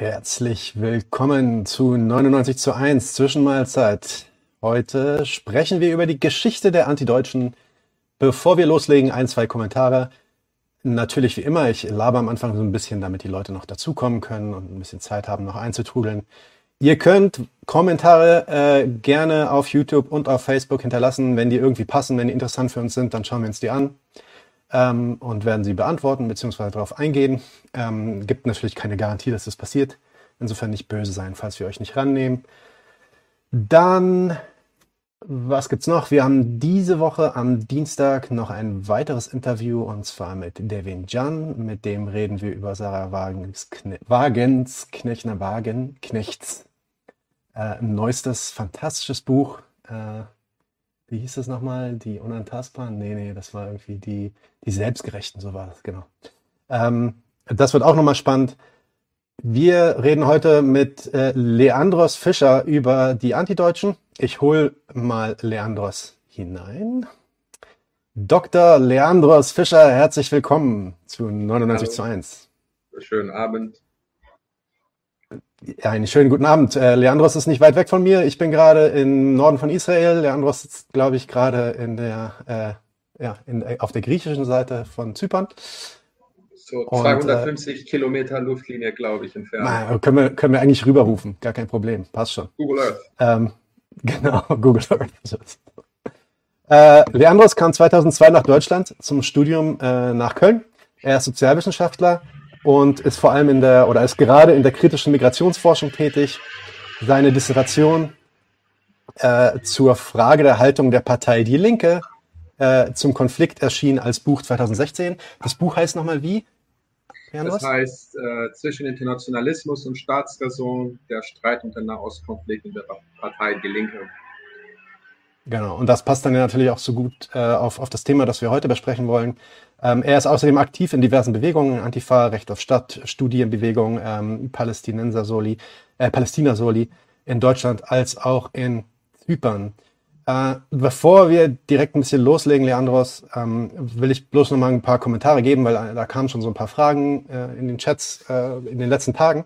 Herzlich willkommen zu 99 zu 1 Zwischenmahlzeit. Heute sprechen wir über die Geschichte der Antideutschen. Bevor wir loslegen, ein, zwei Kommentare. Natürlich wie immer, ich laber am Anfang so ein bisschen, damit die Leute noch dazukommen können und ein bisschen Zeit haben, noch einzutrudeln. Ihr könnt Kommentare äh, gerne auf YouTube und auf Facebook hinterlassen, wenn die irgendwie passen, wenn die interessant für uns sind, dann schauen wir uns die an ähm, und werden sie beantworten bzw. darauf eingehen. Ähm, gibt natürlich keine Garantie, dass das passiert. Insofern nicht böse sein, falls wir euch nicht rannehmen. Dann, was gibt's noch? Wir haben diese Woche am Dienstag noch ein weiteres Interview und zwar mit Devin Jan. Mit dem reden wir über Sarah Wagens, Wagens Knechner Wagen, Knechts äh, neuestes fantastisches Buch. Äh, wie hieß das nochmal? Die Unantastbaren? Nee, nee, das war irgendwie die, die Selbstgerechten, so war das, genau. Ähm, das wird auch nochmal spannend. Wir reden heute mit äh, Leandros Fischer über die Antideutschen. Ich hole mal Leandros hinein. Dr. Leandros Fischer, herzlich willkommen zu 99 Hallo. zu 1. Schönen Abend. Ja, einen schönen guten Abend. Äh, Leandros ist nicht weit weg von mir. Ich bin gerade im Norden von Israel. Leandros sitzt, glaube ich, gerade in der, äh, ja, in, auf der griechischen Seite von Zypern. So 250 und, äh, Kilometer Luftlinie, glaube ich, entfernt. Na, können, wir, können wir eigentlich rüberrufen. Gar kein Problem. Passt schon. Google Earth. Ähm, genau, Google Earth. Äh, Leandros kam 2002 nach Deutschland zum Studium äh, nach Köln. Er ist Sozialwissenschaftler und ist vor allem in der oder ist gerade in der kritischen Migrationsforschung tätig. Seine Dissertation äh, zur Frage der Haltung der Partei Die Linke äh, zum Konflikt erschien als Buch 2016. Das Buch heißt nochmal wie? Das heißt, äh, zwischen Internationalismus und Staatsräson, der Streit und der Nahostkonflikt in der Partei Die Linke. Genau, und das passt dann ja natürlich auch so gut äh, auf, auf das Thema, das wir heute besprechen wollen. Ähm, er ist außerdem aktiv in diversen Bewegungen, Antifa, Recht auf Stadt, Studienbewegung, ähm, Palästinenser Soli, äh, Palästina Soli in Deutschland als auch in Zypern. Äh, bevor wir direkt ein bisschen loslegen, Leandros, ähm, will ich bloß noch mal ein paar Kommentare geben, weil äh, da kamen schon so ein paar Fragen äh, in den Chats äh, in den letzten Tagen.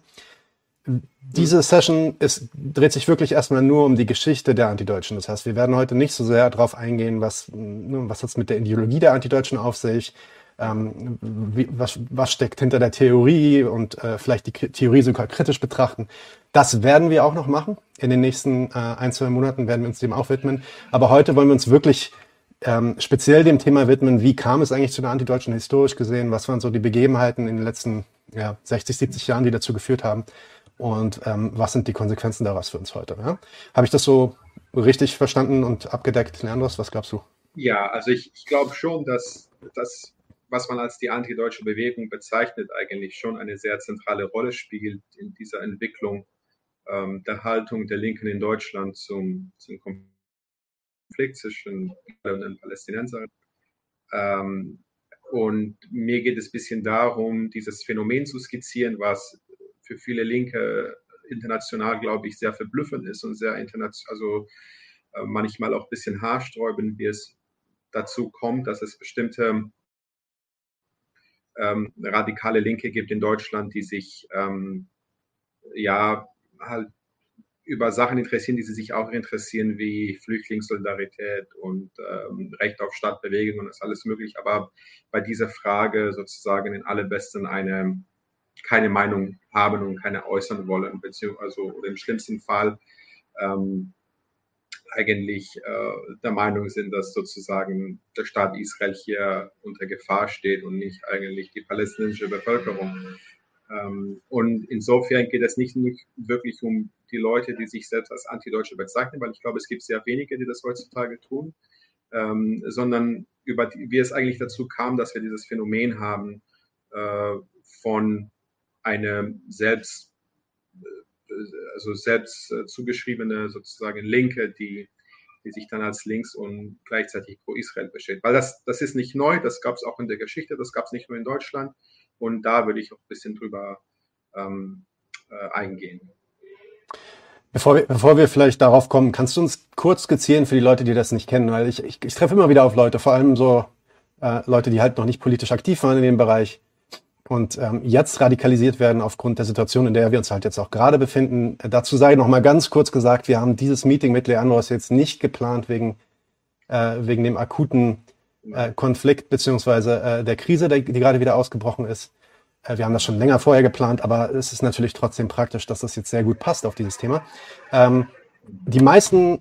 Diese Session ist, dreht sich wirklich erstmal nur um die Geschichte der Antideutschen. Das heißt, wir werden heute nicht so sehr darauf eingehen, was, ne, was hat mit der Ideologie der Antideutschen auf sich, ähm, wie, was, was steckt hinter der Theorie und äh, vielleicht die Theorie sogar kritisch betrachten. Das werden wir auch noch machen. In den nächsten äh, ein, zwei Monaten werden wir uns dem auch widmen. Aber heute wollen wir uns wirklich ähm, speziell dem Thema widmen, wie kam es eigentlich zu der Antideutschen historisch gesehen, was waren so die Begebenheiten in den letzten ja, 60, 70 Jahren, die dazu geführt haben und ähm, was sind die Konsequenzen daraus für uns heute. Ja? Habe ich das so richtig verstanden und abgedeckt, Leandros? Was glaubst du? Ja, also ich, ich glaube schon, dass das, was man als die antideutsche Bewegung bezeichnet, eigentlich schon eine sehr zentrale Rolle spielt in dieser Entwicklung ähm, der Haltung der Linken in Deutschland zum, zum Konflikt zwischen den Palästinensern. Ähm, und mir geht es ein bisschen darum, dieses Phänomen zu skizzieren, was für viele Linke international, glaube ich, sehr verblüffend ist und sehr international, also äh, manchmal auch ein bisschen haarsträubend, wie es dazu kommt, dass es bestimmte ähm, radikale Linke gibt in Deutschland, die sich ähm, ja halt über Sachen interessieren, die sie sich auch interessieren, wie Flüchtlingssolidarität und ähm, Recht auf Stadtbewegung und das alles möglich. Aber bei dieser Frage sozusagen in allerbesten eine keine Meinung haben und keine äußern wollen, beziehungsweise oder im schlimmsten Fall ähm, eigentlich äh, der Meinung sind, dass sozusagen der Staat Israel hier unter Gefahr steht und nicht eigentlich die palästinensische Bevölkerung. Ähm, und insofern geht es nicht, nicht wirklich um die Leute, die sich selbst als Antideutsche bezeichnen, weil ich glaube, es gibt sehr wenige, die das heutzutage tun, ähm, sondern über die, wie es eigentlich dazu kam, dass wir dieses Phänomen haben äh, von eine selbst, also selbst äh, zugeschriebene sozusagen Linke, die, die sich dann als links und gleichzeitig pro Israel besteht. Weil das, das ist nicht neu, das gab es auch in der Geschichte, das gab es nicht nur in Deutschland. Und da würde ich auch ein bisschen drüber ähm, äh, eingehen. Bevor wir, bevor wir vielleicht darauf kommen, kannst du uns kurz skizzieren für die Leute, die das nicht kennen? Weil ich, ich, ich treffe immer wieder auf Leute, vor allem so äh, Leute, die halt noch nicht politisch aktiv waren in dem Bereich, und ähm, jetzt radikalisiert werden aufgrund der Situation, in der wir uns halt jetzt auch gerade befinden. Dazu sei noch mal ganz kurz gesagt, wir haben dieses Meeting mit Leandros jetzt nicht geplant wegen, äh, wegen dem akuten äh, Konflikt beziehungsweise äh, der Krise, die, die gerade wieder ausgebrochen ist. Äh, wir haben das schon länger vorher geplant, aber es ist natürlich trotzdem praktisch, dass das jetzt sehr gut passt auf dieses Thema. Ähm, die meisten äh,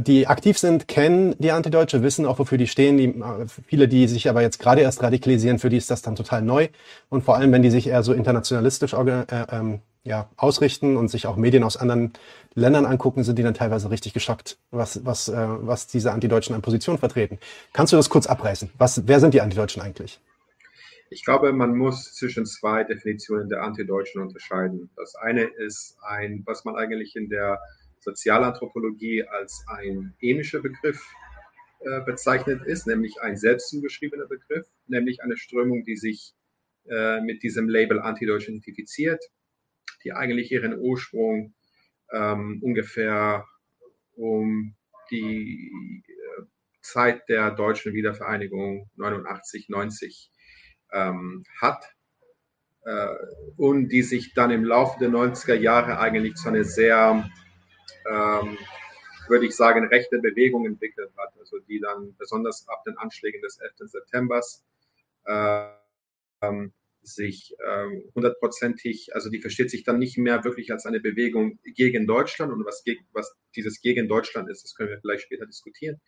die aktiv sind, kennen die Antideutsche, wissen auch, wofür die stehen. Die, äh, viele, die sich aber jetzt gerade erst radikalisieren, für die ist das dann total neu. Und vor allem, wenn die sich eher so internationalistisch äh, ähm, ja, ausrichten und sich auch Medien aus anderen Ländern angucken, sind die dann teilweise richtig geschockt, was, was, äh, was diese Antideutschen an Position vertreten. Kannst du das kurz abreißen? Was, wer sind die Antideutschen eigentlich? Ich glaube, man muss zwischen zwei Definitionen der Antideutschen unterscheiden. Das eine ist ein, was man eigentlich in der Sozialanthropologie als ein ähnlicher Begriff äh, bezeichnet ist, nämlich ein selbst zugeschriebener Begriff, nämlich eine Strömung, die sich äh, mit diesem Label Antideutsch identifiziert, die eigentlich ihren Ursprung ähm, ungefähr um die äh, Zeit der deutschen Wiedervereinigung 89, 90 ähm, hat äh, und die sich dann im Laufe der 90er Jahre eigentlich zu einer sehr ähm, würde ich sagen, rechte Bewegung entwickelt hat, also die dann besonders ab den Anschlägen des 11. September ähm, sich ähm, hundertprozentig, also die versteht sich dann nicht mehr wirklich als eine Bewegung gegen Deutschland und was, was dieses gegen Deutschland ist, das können wir vielleicht später diskutieren,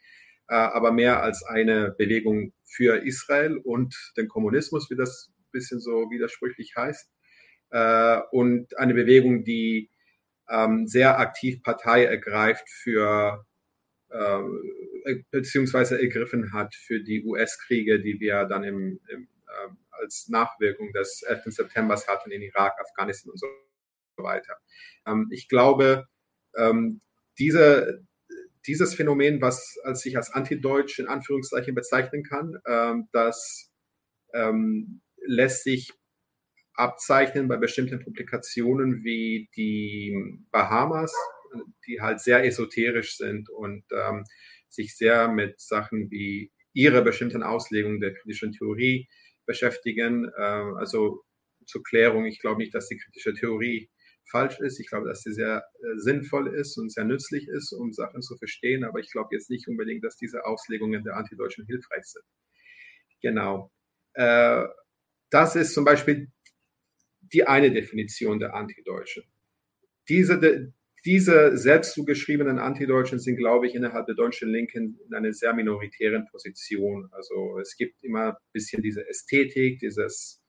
äh, aber mehr als eine Bewegung für Israel und den Kommunismus, wie das ein bisschen so widersprüchlich heißt, äh, und eine Bewegung, die ähm, sehr aktiv Partei ergreift für äh, beziehungsweise ergriffen hat für die US-Kriege, die wir dann im, im, äh, als Nachwirkung des 11. September hatten in Irak, Afghanistan und so weiter. Ähm, ich glaube, ähm, diese, dieses Phänomen, was als sich als antideutsch in Anführungszeichen bezeichnen kann, ähm, das ähm, lässt sich abzeichnen bei bestimmten Publikationen wie die Bahamas, die halt sehr esoterisch sind und ähm, sich sehr mit Sachen wie ihre bestimmten Auslegungen der kritischen Theorie beschäftigen. Ähm, also zur Klärung, ich glaube nicht, dass die kritische Theorie falsch ist. Ich glaube, dass sie sehr äh, sinnvoll ist und sehr nützlich ist, um Sachen zu verstehen. Aber ich glaube jetzt nicht unbedingt, dass diese Auslegungen der Antideutschen hilfreich sind. Genau. Äh, das ist zum Beispiel die eine Definition der Antideutschen. Diese, diese selbst zugeschriebenen Antideutschen sind, glaube ich, innerhalb der deutschen Linken in einer sehr minoritären Position. Also es gibt immer ein bisschen diese Ästhetik, dieses,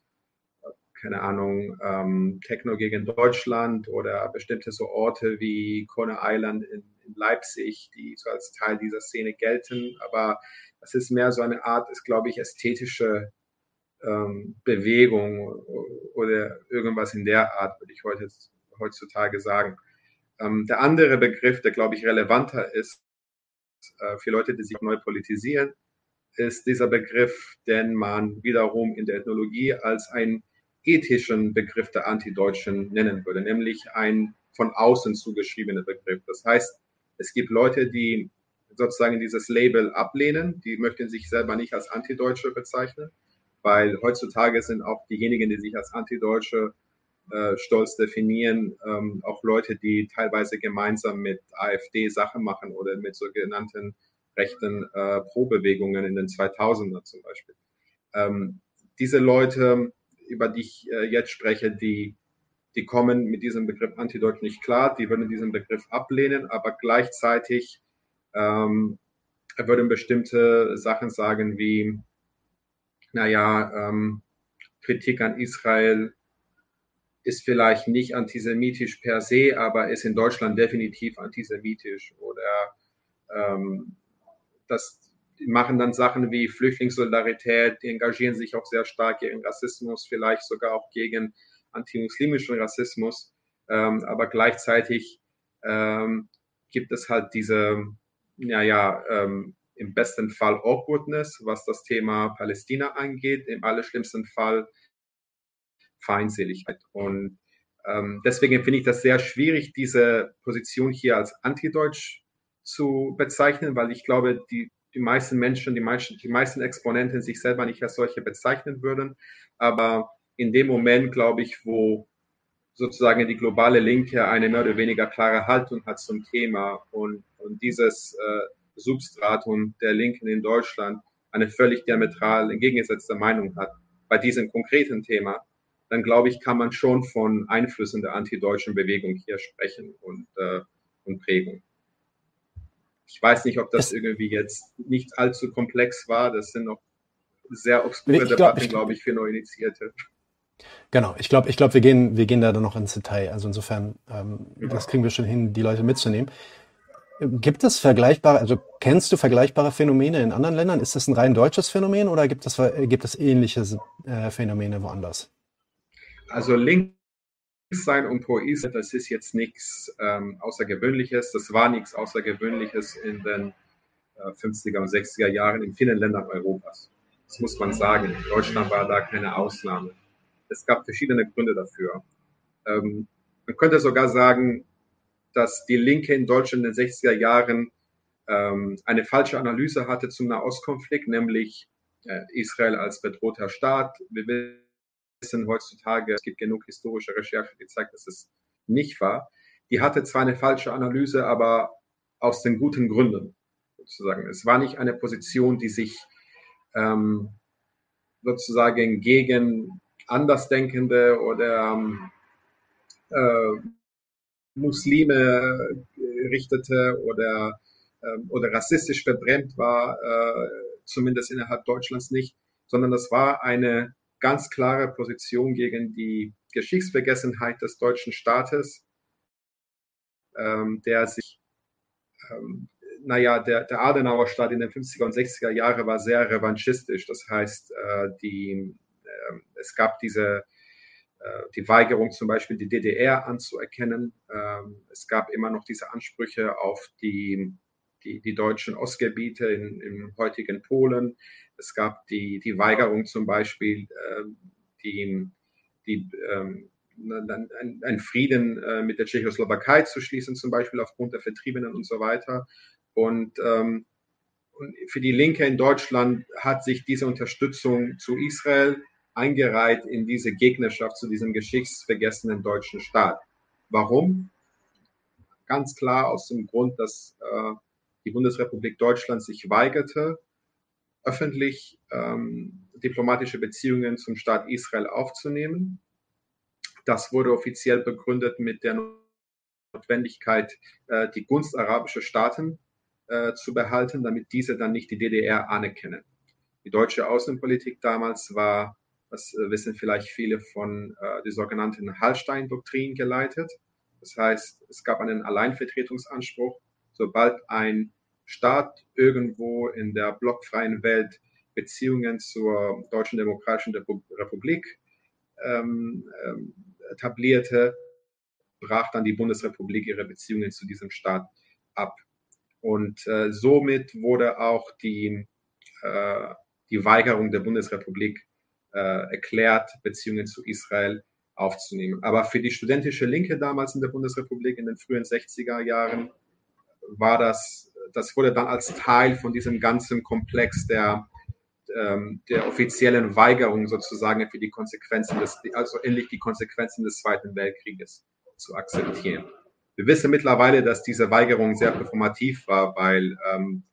keine Ahnung, ähm, Techno gegen Deutschland oder bestimmte so Orte wie Kona Island in, in Leipzig, die so als Teil dieser Szene gelten. Aber das ist mehr so eine Art, ist, glaube ich, ästhetische ähm, Bewegung oder irgendwas in der Art, würde ich heute, heutzutage sagen. Ähm, der andere Begriff, der, glaube ich, relevanter ist äh, für Leute, die sich neu politisieren, ist dieser Begriff, den man wiederum in der Ethnologie als einen ethischen Begriff der Antideutschen nennen würde, nämlich ein von außen zugeschriebener Begriff. Das heißt, es gibt Leute, die sozusagen dieses Label ablehnen, die möchten sich selber nicht als Antideutsche bezeichnen weil heutzutage sind auch diejenigen, die sich als Antideutsche äh, stolz definieren, ähm, auch Leute, die teilweise gemeinsam mit AfD Sachen machen oder mit sogenannten rechten äh, Pro-Bewegungen in den 2000er zum Beispiel. Ähm, diese Leute, über die ich äh, jetzt spreche, die, die kommen mit diesem Begriff Antideutsch nicht klar, die würden diesen Begriff ablehnen, aber gleichzeitig ähm, würden bestimmte Sachen sagen wie, naja, ähm, Kritik an Israel ist vielleicht nicht antisemitisch per se, aber ist in Deutschland definitiv antisemitisch. Oder ähm, das machen dann Sachen wie Flüchtlingssolidarität, die engagieren sich auch sehr stark gegen Rassismus, vielleicht sogar auch gegen antimuslimischen Rassismus. Ähm, aber gleichzeitig ähm, gibt es halt diese, naja, ähm, im besten Fall Awkwardness, was das Thema Palästina angeht, im allerschlimmsten Fall Feindseligkeit. Und ähm, deswegen finde ich das sehr schwierig, diese Position hier als antideutsch zu bezeichnen, weil ich glaube, die die meisten Menschen, die meisten, die meisten Exponenten sich selber nicht als solche bezeichnen würden. Aber in dem Moment, glaube ich, wo sozusagen die globale Linke eine mehr oder weniger klare Haltung hat zum Thema und, und dieses äh, Substratum der Linken in Deutschland eine völlig diametral entgegengesetzte Meinung hat bei diesem konkreten Thema, dann glaube ich, kann man schon von Einflüssen der antideutschen Bewegung hier sprechen und, äh, und Prägung. Ich weiß nicht, ob das irgendwie jetzt nicht allzu komplex war. Das sind noch sehr obskure Debatten, glaube glaub ich, für Neuinitiierte. Genau, ich glaube, ich glaub, wir, gehen, wir gehen da dann noch ins Detail. Also insofern, ähm, ja. das kriegen wir schon hin, die Leute mitzunehmen. Gibt es vergleichbare, also kennst du vergleichbare Phänomene in anderen Ländern? Ist das ein rein deutsches Phänomen oder gibt es, gibt es ähnliche äh, Phänomene woanders? Also links sein und pro Israel, das ist jetzt nichts ähm, Außergewöhnliches. Das war nichts Außergewöhnliches in den äh, 50er und 60er Jahren in vielen Ländern Europas. Das muss man sagen. Deutschland war da keine Ausnahme. Es gab verschiedene Gründe dafür. Ähm, man könnte sogar sagen, dass die Linke in Deutschland in den 60er Jahren ähm, eine falsche Analyse hatte zum Nahostkonflikt, nämlich äh, Israel als bedrohter Staat. Wir wissen heutzutage, es gibt genug historische Recherche, die zeigt, dass es nicht war. Die hatte zwar eine falsche Analyse, aber aus den guten Gründen sozusagen. Es war nicht eine Position, die sich ähm, sozusagen gegen Andersdenkende oder ähm, äh, Muslime richtete oder, äh, oder rassistisch verbrämt war, äh, zumindest innerhalb Deutschlands nicht, sondern das war eine ganz klare Position gegen die Geschichtsvergessenheit des deutschen Staates, ähm, der sich, ähm, naja, der, der Adenauer Staat in den 50er und 60er Jahren war sehr revanchistisch. Das heißt, äh, die, äh, es gab diese äh, die Weigerung zum Beispiel die DDR anzuerkennen. Ähm, es gab immer noch diese Ansprüche auf die, die, die deutschen Ostgebiete in, im heutigen Polen. Es gab die, die Weigerung zum Beispiel, ähm, die, die, ähm, ein, Frieden äh, mit der Tschechoslowakei zu schließen, zum Beispiel aufgrund der Vertriebenen und so weiter. Und, und für die Linke in Deutschland hat sich diese Unterstützung zu Israel eingereiht in diese Gegnerschaft zu diesem geschichtsvergessenen deutschen Staat. Warum? Ganz klar aus dem Grund, dass äh, die Bundesrepublik Deutschland sich weigerte, öffentlich ähm, diplomatische Beziehungen zum Staat Israel aufzunehmen. Das wurde offiziell begründet mit der Notwendigkeit, äh, die Gunst arabischer Staaten äh, zu behalten, damit diese dann nicht die DDR anerkennen. Die deutsche Außenpolitik damals war das äh, wissen vielleicht viele von äh, der sogenannten Hallstein-Doktrin geleitet. Das heißt, es gab einen Alleinvertretungsanspruch. Sobald ein Staat irgendwo in der blockfreien Welt Beziehungen zur Deutschen Demokratischen Republik ähm, ähm, etablierte, brach dann die Bundesrepublik ihre Beziehungen zu diesem Staat ab. Und äh, somit wurde auch die, äh, die Weigerung der Bundesrepublik äh, erklärt, Beziehungen zu Israel aufzunehmen. Aber für die studentische Linke damals in der Bundesrepublik in den frühen 60er Jahren war das, das wurde dann als Teil von diesem ganzen Komplex der, ähm, der offiziellen Weigerung sozusagen für die Konsequenzen des, also endlich die Konsequenzen des Zweiten Weltkrieges zu akzeptieren. Wir wissen mittlerweile, dass diese Weigerung sehr performativ war, weil, ähm,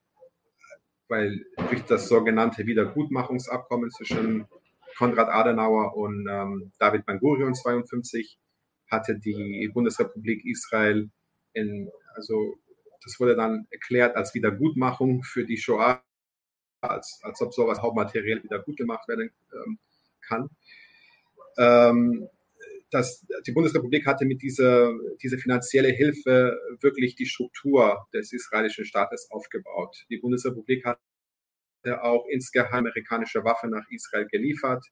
weil durch das sogenannte Wiedergutmachungsabkommen zwischen Konrad Adenauer und ähm, David Ben Gurion 52 hatte die Bundesrepublik Israel in, also das wurde dann erklärt als Wiedergutmachung für die Shoah, als, als ob sowas hauptmateriell wieder gut gemacht werden ähm, kann. Ähm, das, die Bundesrepublik hatte mit dieser, dieser finanzielle Hilfe wirklich die Struktur des israelischen Staates aufgebaut. Die Bundesrepublik hat auch insgeheim amerikanische Waffen nach Israel geliefert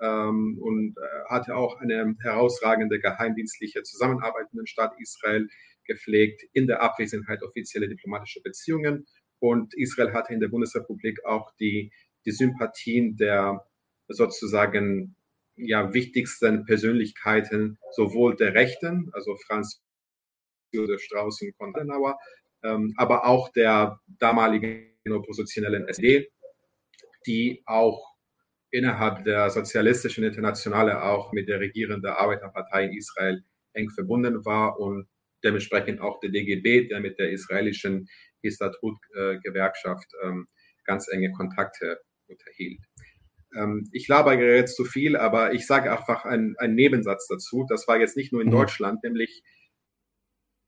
ähm, und äh, hatte auch eine herausragende geheimdienstliche Zusammenarbeit mit dem Staat Israel gepflegt in der Abwesenheit offizieller diplomatischer Beziehungen. Und Israel hatte in der Bundesrepublik auch die, die Sympathien der sozusagen ja, wichtigsten Persönlichkeiten sowohl der Rechten, also Franz Josef Strauß und Konrad Adenauer, ähm, aber auch der damaligen oppositionellen SD, die auch innerhalb der sozialistischen Internationale auch mit der regierenden Arbeiterpartei in Israel eng verbunden war und dementsprechend auch der DGB, der mit der israelischen Histatut-Gewerkschaft ähm, ganz enge Kontakte unterhielt. Ähm, ich labere jetzt zu viel, aber ich sage einfach einen, einen Nebensatz dazu. Das war jetzt nicht nur in mhm. Deutschland, nämlich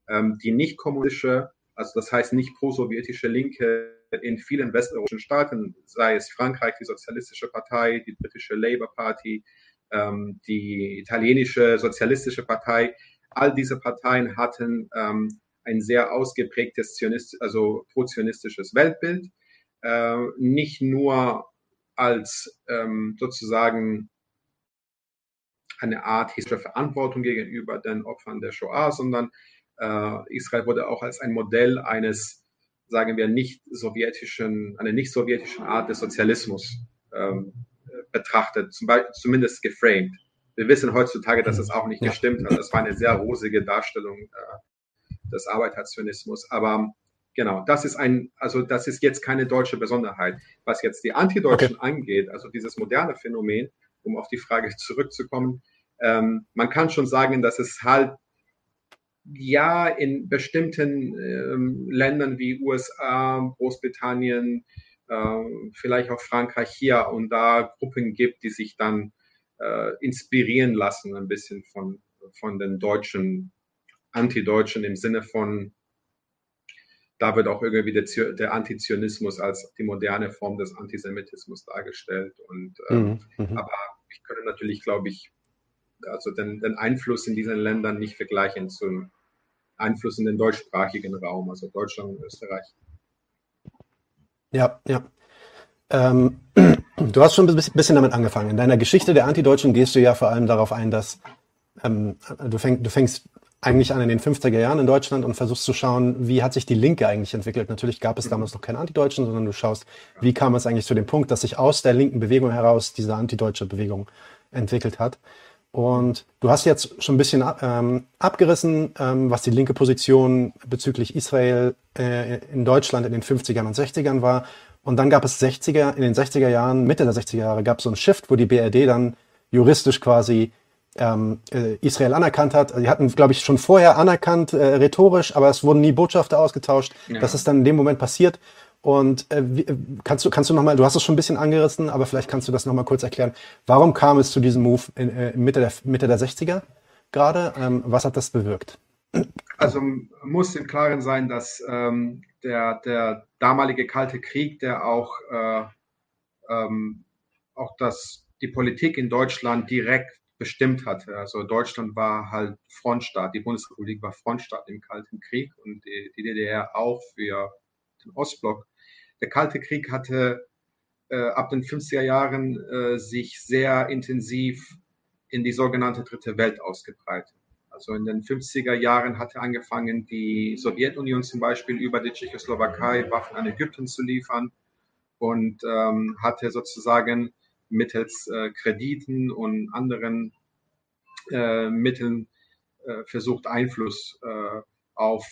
ähm, die nicht kommunistische, also das heißt nicht pro-sowjetische Linke in vielen westeuropäischen Staaten, sei es Frankreich, die Sozialistische Partei, die britische Labour Party, ähm, die italienische Sozialistische Partei, all diese Parteien hatten ähm, ein sehr ausgeprägtes Zionist, also pro-zionistisches Weltbild, äh, nicht nur als ähm, sozusagen eine Art historische Verantwortung gegenüber den Opfern der Shoah, sondern Israel wurde auch als ein Modell eines, sagen wir, nicht sowjetischen, eine nicht sowjetische Art des Sozialismus ähm, betrachtet, zum Beispiel, zumindest geframed. Wir wissen heutzutage, dass es auch nicht gestimmt hat. Das war eine sehr rosige Darstellung äh, des Arbeiterzionismus. Aber genau, das ist ein, also das ist jetzt keine deutsche Besonderheit. Was jetzt die Antideutschen okay. angeht, also dieses moderne Phänomen, um auf die Frage zurückzukommen, ähm, man kann schon sagen, dass es halt ja in bestimmten ähm, Ländern wie USA, Großbritannien, äh, vielleicht auch Frankreich hier und da Gruppen gibt, die sich dann äh, inspirieren lassen ein bisschen von, von den Deutschen, Antideutschen im Sinne von, da wird auch irgendwie der, der Antizionismus als die moderne Form des Antisemitismus dargestellt. Und, äh, mhm. Aber ich könnte natürlich, glaube ich, also den, den Einfluss in diesen Ländern nicht vergleichen zum Einfluss in den deutschsprachigen Raum, also Deutschland und Österreich. Ja, ja. Ähm, du hast schon ein bisschen damit angefangen. In deiner Geschichte der Antideutschen gehst du ja vor allem darauf ein, dass ähm, du, fäng, du fängst eigentlich an in den 50er Jahren in Deutschland und versuchst zu schauen, wie hat sich die Linke eigentlich entwickelt. Natürlich gab es damals noch keine Antideutschen, sondern du schaust, wie kam es eigentlich zu dem Punkt, dass sich aus der linken Bewegung heraus diese antideutsche Bewegung entwickelt hat. Und du hast jetzt schon ein bisschen ähm, abgerissen, ähm, was die linke Position bezüglich Israel äh, in Deutschland in den 50ern und 60ern war. Und dann gab es 60er, in den 60er Jahren, Mitte der 60er Jahre, gab es so einen Shift, wo die BRD dann juristisch quasi ähm, äh, Israel anerkannt hat. Die hatten, glaube ich, schon vorher anerkannt, äh, rhetorisch, aber es wurden nie Botschafter ausgetauscht. Ja. Das ist dann in dem Moment passiert. Und äh, wie, kannst du kannst du noch mal, du hast es schon ein bisschen angerissen, aber vielleicht kannst du das noch mal kurz erklären. Warum kam es zu diesem Move in, äh, Mitte der Mitte der 60er gerade? Ähm, was hat das bewirkt? Also muss im Klaren sein, dass ähm, der der damalige Kalte Krieg, der auch äh, ähm, auch das die Politik in Deutschland direkt bestimmt hatte. Also Deutschland war halt Frontstaat, die Bundesrepublik war Frontstaat im Kalten Krieg und die, die DDR auch für den Ostblock. Der Kalte Krieg hatte äh, ab den 50er Jahren äh, sich sehr intensiv in die sogenannte Dritte Welt ausgebreitet. Also in den 50er Jahren hatte angefangen, die Sowjetunion zum Beispiel über die Tschechoslowakei Waffen an Ägypten zu liefern und ähm, hatte sozusagen mittels äh, Krediten und anderen äh, Mitteln äh, versucht, Einfluss äh, auf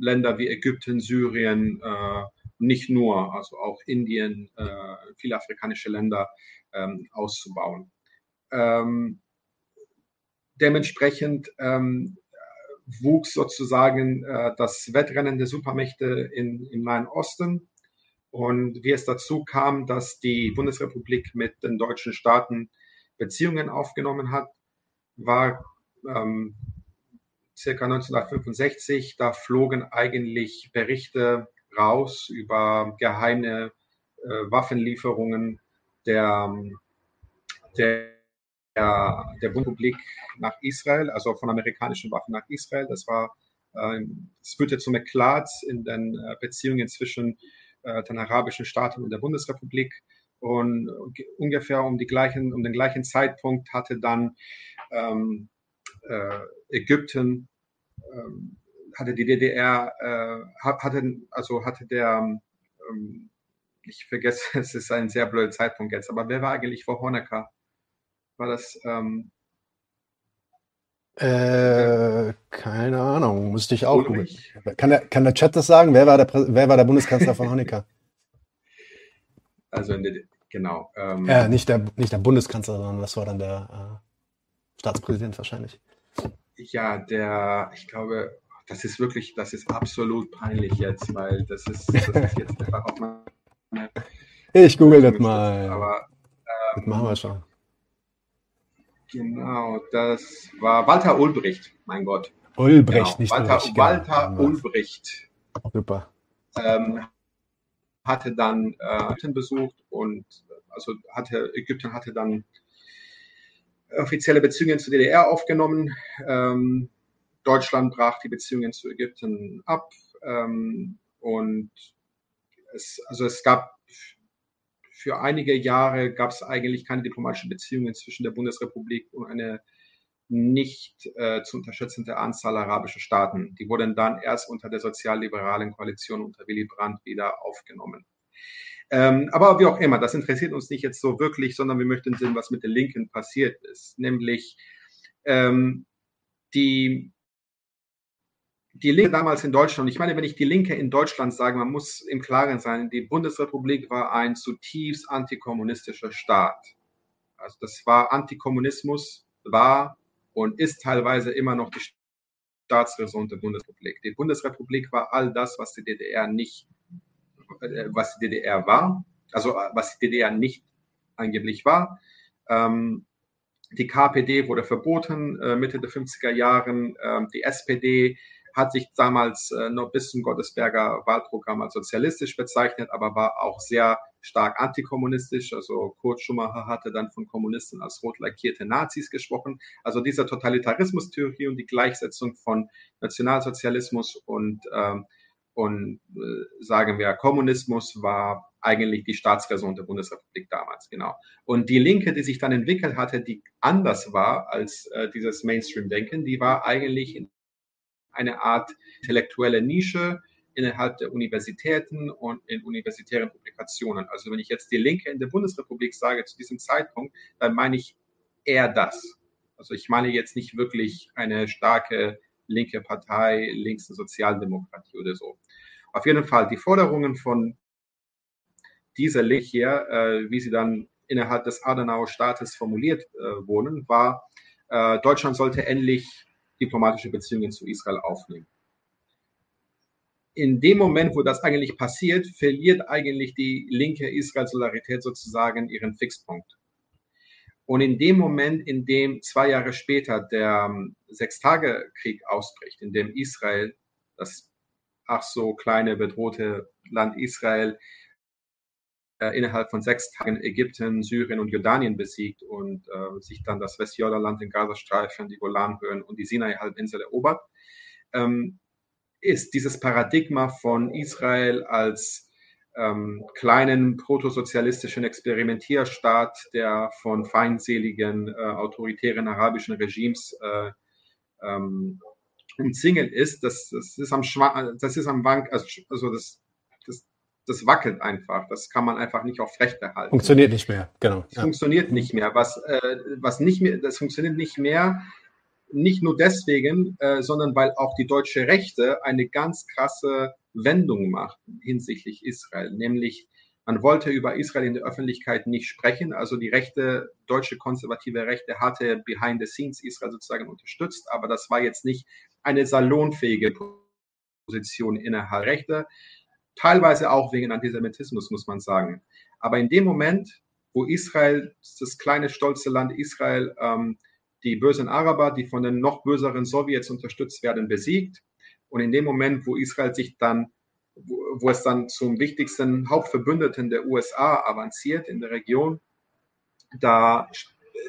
Länder wie Ägypten, Syrien, äh, nicht nur, also auch Indien, äh, viele afrikanische Länder ähm, auszubauen. Ähm, dementsprechend ähm, wuchs sozusagen äh, das Wettrennen der Supermächte in, im Nahen Osten. Und wie es dazu kam, dass die Bundesrepublik mit den deutschen Staaten Beziehungen aufgenommen hat, war ähm, circa 1965. Da flogen eigentlich Berichte raus über geheime äh, Waffenlieferungen der, der, der Bundesrepublik nach Israel, also von amerikanischen Waffen nach Israel. Das war, äh, es führte zum Eklat in den äh, Beziehungen zwischen äh, den arabischen Staaten und der Bundesrepublik. Und ungefähr um, die gleichen, um den gleichen Zeitpunkt hatte dann ähm, äh, Ägypten ähm, hatte die DDR, äh, hatte, also hatte der, ähm, ich vergesse, es ist ein sehr blöder Zeitpunkt jetzt, aber wer war eigentlich vor Honecker? War das, ähm, äh, keine Ahnung, musste ich auch googeln. Kann der, kann der Chat das sagen? Wer war der, wer war der Bundeskanzler von Honecker? Also in der, genau. Ähm, äh, nicht, der, nicht der Bundeskanzler, sondern das war dann der äh, Staatspräsident wahrscheinlich. Ja, der, ich glaube, das ist wirklich, das ist absolut peinlich jetzt, weil das ist, das ist jetzt einfach auch mal. Ich google das mal. Aber, ähm, das machen wir schon. Genau, das war Walter Ulbricht, mein Gott. Ulbricht, genau. nicht Walter, Ulrich, Walter genau. Ulbricht. Super. Ähm, hatte dann äh, Ägypten besucht und also hatte Ägypten hatte dann offizielle Beziehungen zur DDR aufgenommen. Ähm, Deutschland brach die Beziehungen zu Ägypten ab ähm, und es, also es gab für einige Jahre gab es eigentlich keine diplomatischen Beziehungen zwischen der Bundesrepublik und eine nicht äh, zu unterstützende Anzahl arabischer Staaten. Die wurden dann erst unter der sozialliberalen Koalition unter Willy Brandt wieder aufgenommen. Ähm, aber wie auch immer, das interessiert uns nicht jetzt so wirklich, sondern wir möchten sehen, was mit den Linken passiert ist. Nämlich ähm, die, die Linke damals in Deutschland, ich meine, wenn ich die Linke in Deutschland sage, man muss im Klaren sein, die Bundesrepublik war ein zutiefst antikommunistischer Staat. Also das war Antikommunismus, war und ist teilweise immer noch die Staatsräson der Bundesrepublik. Die Bundesrepublik war all das, was die DDR nicht, äh, was die DDR war, also äh, was die DDR nicht angeblich war. Ähm, die KPD wurde verboten äh, Mitte der 50er Jahren. Ähm, die SPD hat sich damals äh, noch bis zum Gottesberger Wahlprogramm als sozialistisch bezeichnet, aber war auch sehr stark antikommunistisch. Also Kurt Schumacher hatte dann von Kommunisten als rot lackierte Nazis gesprochen. Also diese Totalitarismustheorie und die Gleichsetzung von Nationalsozialismus und, ähm, und äh, sagen wir Kommunismus war eigentlich die Staatsräson der Bundesrepublik damals, genau. Und die Linke, die sich dann entwickelt hatte, die anders war als äh, dieses Mainstream-Denken, die war eigentlich in eine Art intellektuelle Nische innerhalb der Universitäten und in universitären Publikationen. Also wenn ich jetzt die Linke in der Bundesrepublik sage zu diesem Zeitpunkt, dann meine ich eher das. Also ich meine jetzt nicht wirklich eine starke linke Partei, links Sozialdemokratie oder so. Auf jeden Fall die Forderungen von dieser Linke hier, äh, wie sie dann innerhalb des Adenauer Staates formuliert äh, wurden, war, äh, Deutschland sollte endlich diplomatische Beziehungen zu Israel aufnehmen. In dem Moment, wo das eigentlich passiert, verliert eigentlich die linke Israel-Solidarität sozusagen ihren Fixpunkt. Und in dem Moment, in dem zwei Jahre später der ähm, Sechstagekrieg ausbricht, in dem Israel, das ach so kleine bedrohte Land Israel, äh, innerhalb von sechs Tagen Ägypten, Syrien und Jordanien besiegt und äh, sich dann das Westjordanland, den Gazastreifen, die Golanhöhen und die Sinai-Halbinsel erobert, ähm, ist dieses Paradigma von Israel als ähm, kleinen protosozialistischen Experimentierstaat, der von feindseligen äh, autoritären arabischen Regimes äh, ähm, umzingelt ist, das, das ist am Schwa das ist am Wank, also, das das wackelt einfach. Das kann man einfach nicht aufrechterhalten. Funktioniert nicht mehr, genau. Es ja. funktioniert nicht mehr. Was, äh, was nicht mehr, das funktioniert nicht mehr, nicht nur deswegen, äh, sondern weil auch die deutsche Rechte eine ganz krasse Wendung macht hinsichtlich Israel. Nämlich, man wollte über Israel in der Öffentlichkeit nicht sprechen. Also die rechte, deutsche konservative Rechte hatte behind the scenes Israel sozusagen unterstützt, aber das war jetzt nicht eine salonfähige Position innerhalb Rechte teilweise auch wegen Antisemitismus, muss man sagen. Aber in dem Moment, wo Israel, das kleine stolze Land Israel, ähm, die bösen Araber, die von den noch böseren Sowjets unterstützt werden, besiegt. Und in dem Moment, wo Israel sich dann, wo, wo es dann zum wichtigsten Hauptverbündeten der USA avanciert in der Region, da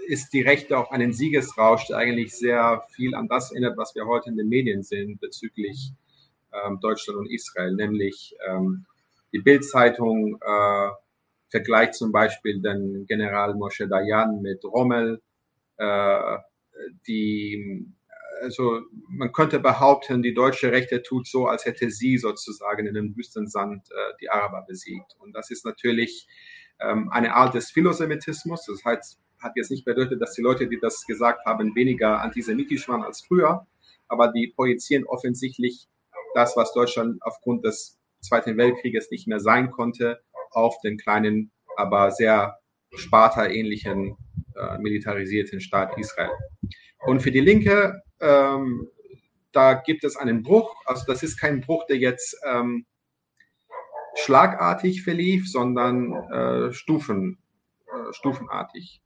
ist die Rechte auch einen Siegesrausch, der eigentlich sehr viel an das erinnert, was wir heute in den Medien sehen bezüglich Deutschland und Israel, nämlich ähm, die Bildzeitung äh, vergleicht zum Beispiel den General Moshe Dayan mit Rommel, äh, die also man könnte behaupten, die deutsche Rechte tut so, als hätte sie sozusagen in dem Wüstensand äh, die Araber besiegt. Und das ist natürlich ähm, eine Art des Philosemitismus. Das heißt, hat jetzt nicht bedeutet, dass die Leute, die das gesagt haben, weniger antisemitisch waren als früher, aber die projizieren offensichtlich das, was Deutschland aufgrund des Zweiten Weltkrieges nicht mehr sein konnte, auf den kleinen aber sehr Sparta-ähnlichen äh, militarisierten Staat Israel. Und für die Linke, ähm, da gibt es einen Bruch. Also das ist kein Bruch, der jetzt ähm, schlagartig verlief, sondern äh, Stufen, äh, stufenartig.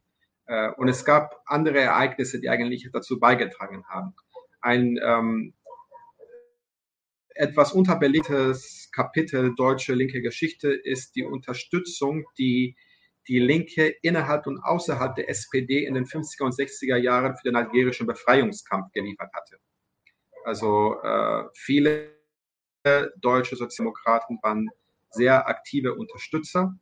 Äh, und es gab andere Ereignisse, die eigentlich dazu beigetragen haben. Ein ähm, etwas unterbelegtes Kapitel deutsche linke Geschichte ist die Unterstützung, die die Linke innerhalb und außerhalb der SPD in den 50er und 60er Jahren für den algerischen Befreiungskampf geliefert hatte. Also äh, viele deutsche Sozialdemokraten waren sehr aktive Unterstützer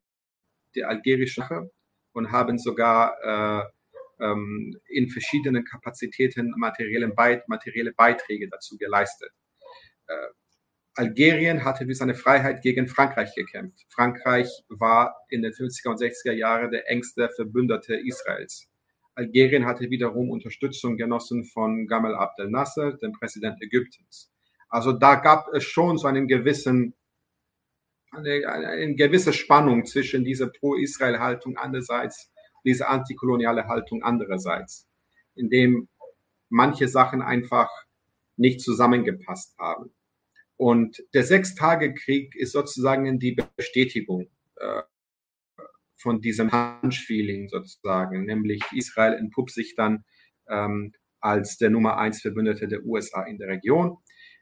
der algerischen Sache und haben sogar äh, ähm, in verschiedenen Kapazitäten materielle, Beit materielle Beiträge dazu geleistet. Äh, Algerien hatte für seine Freiheit gegen Frankreich gekämpft. Frankreich war in den 50er und 60er Jahren der engste Verbündete Israels. Algerien hatte wiederum Unterstützung genossen von Gamal Abdel Nasser, dem Präsident Ägyptens. Also da gab es schon so einen gewissen, eine, eine, gewisse Spannung zwischen dieser Pro-Israel-Haltung einerseits, dieser antikoloniale Haltung andererseits, in dem manche Sachen einfach nicht zusammengepasst haben. Und der Sechstagekrieg ist sozusagen die Bestätigung äh, von diesem Hunch-Feeling sozusagen, nämlich Israel entpuppt sich dann ähm, als der Nummer eins Verbündete der USA in der Region.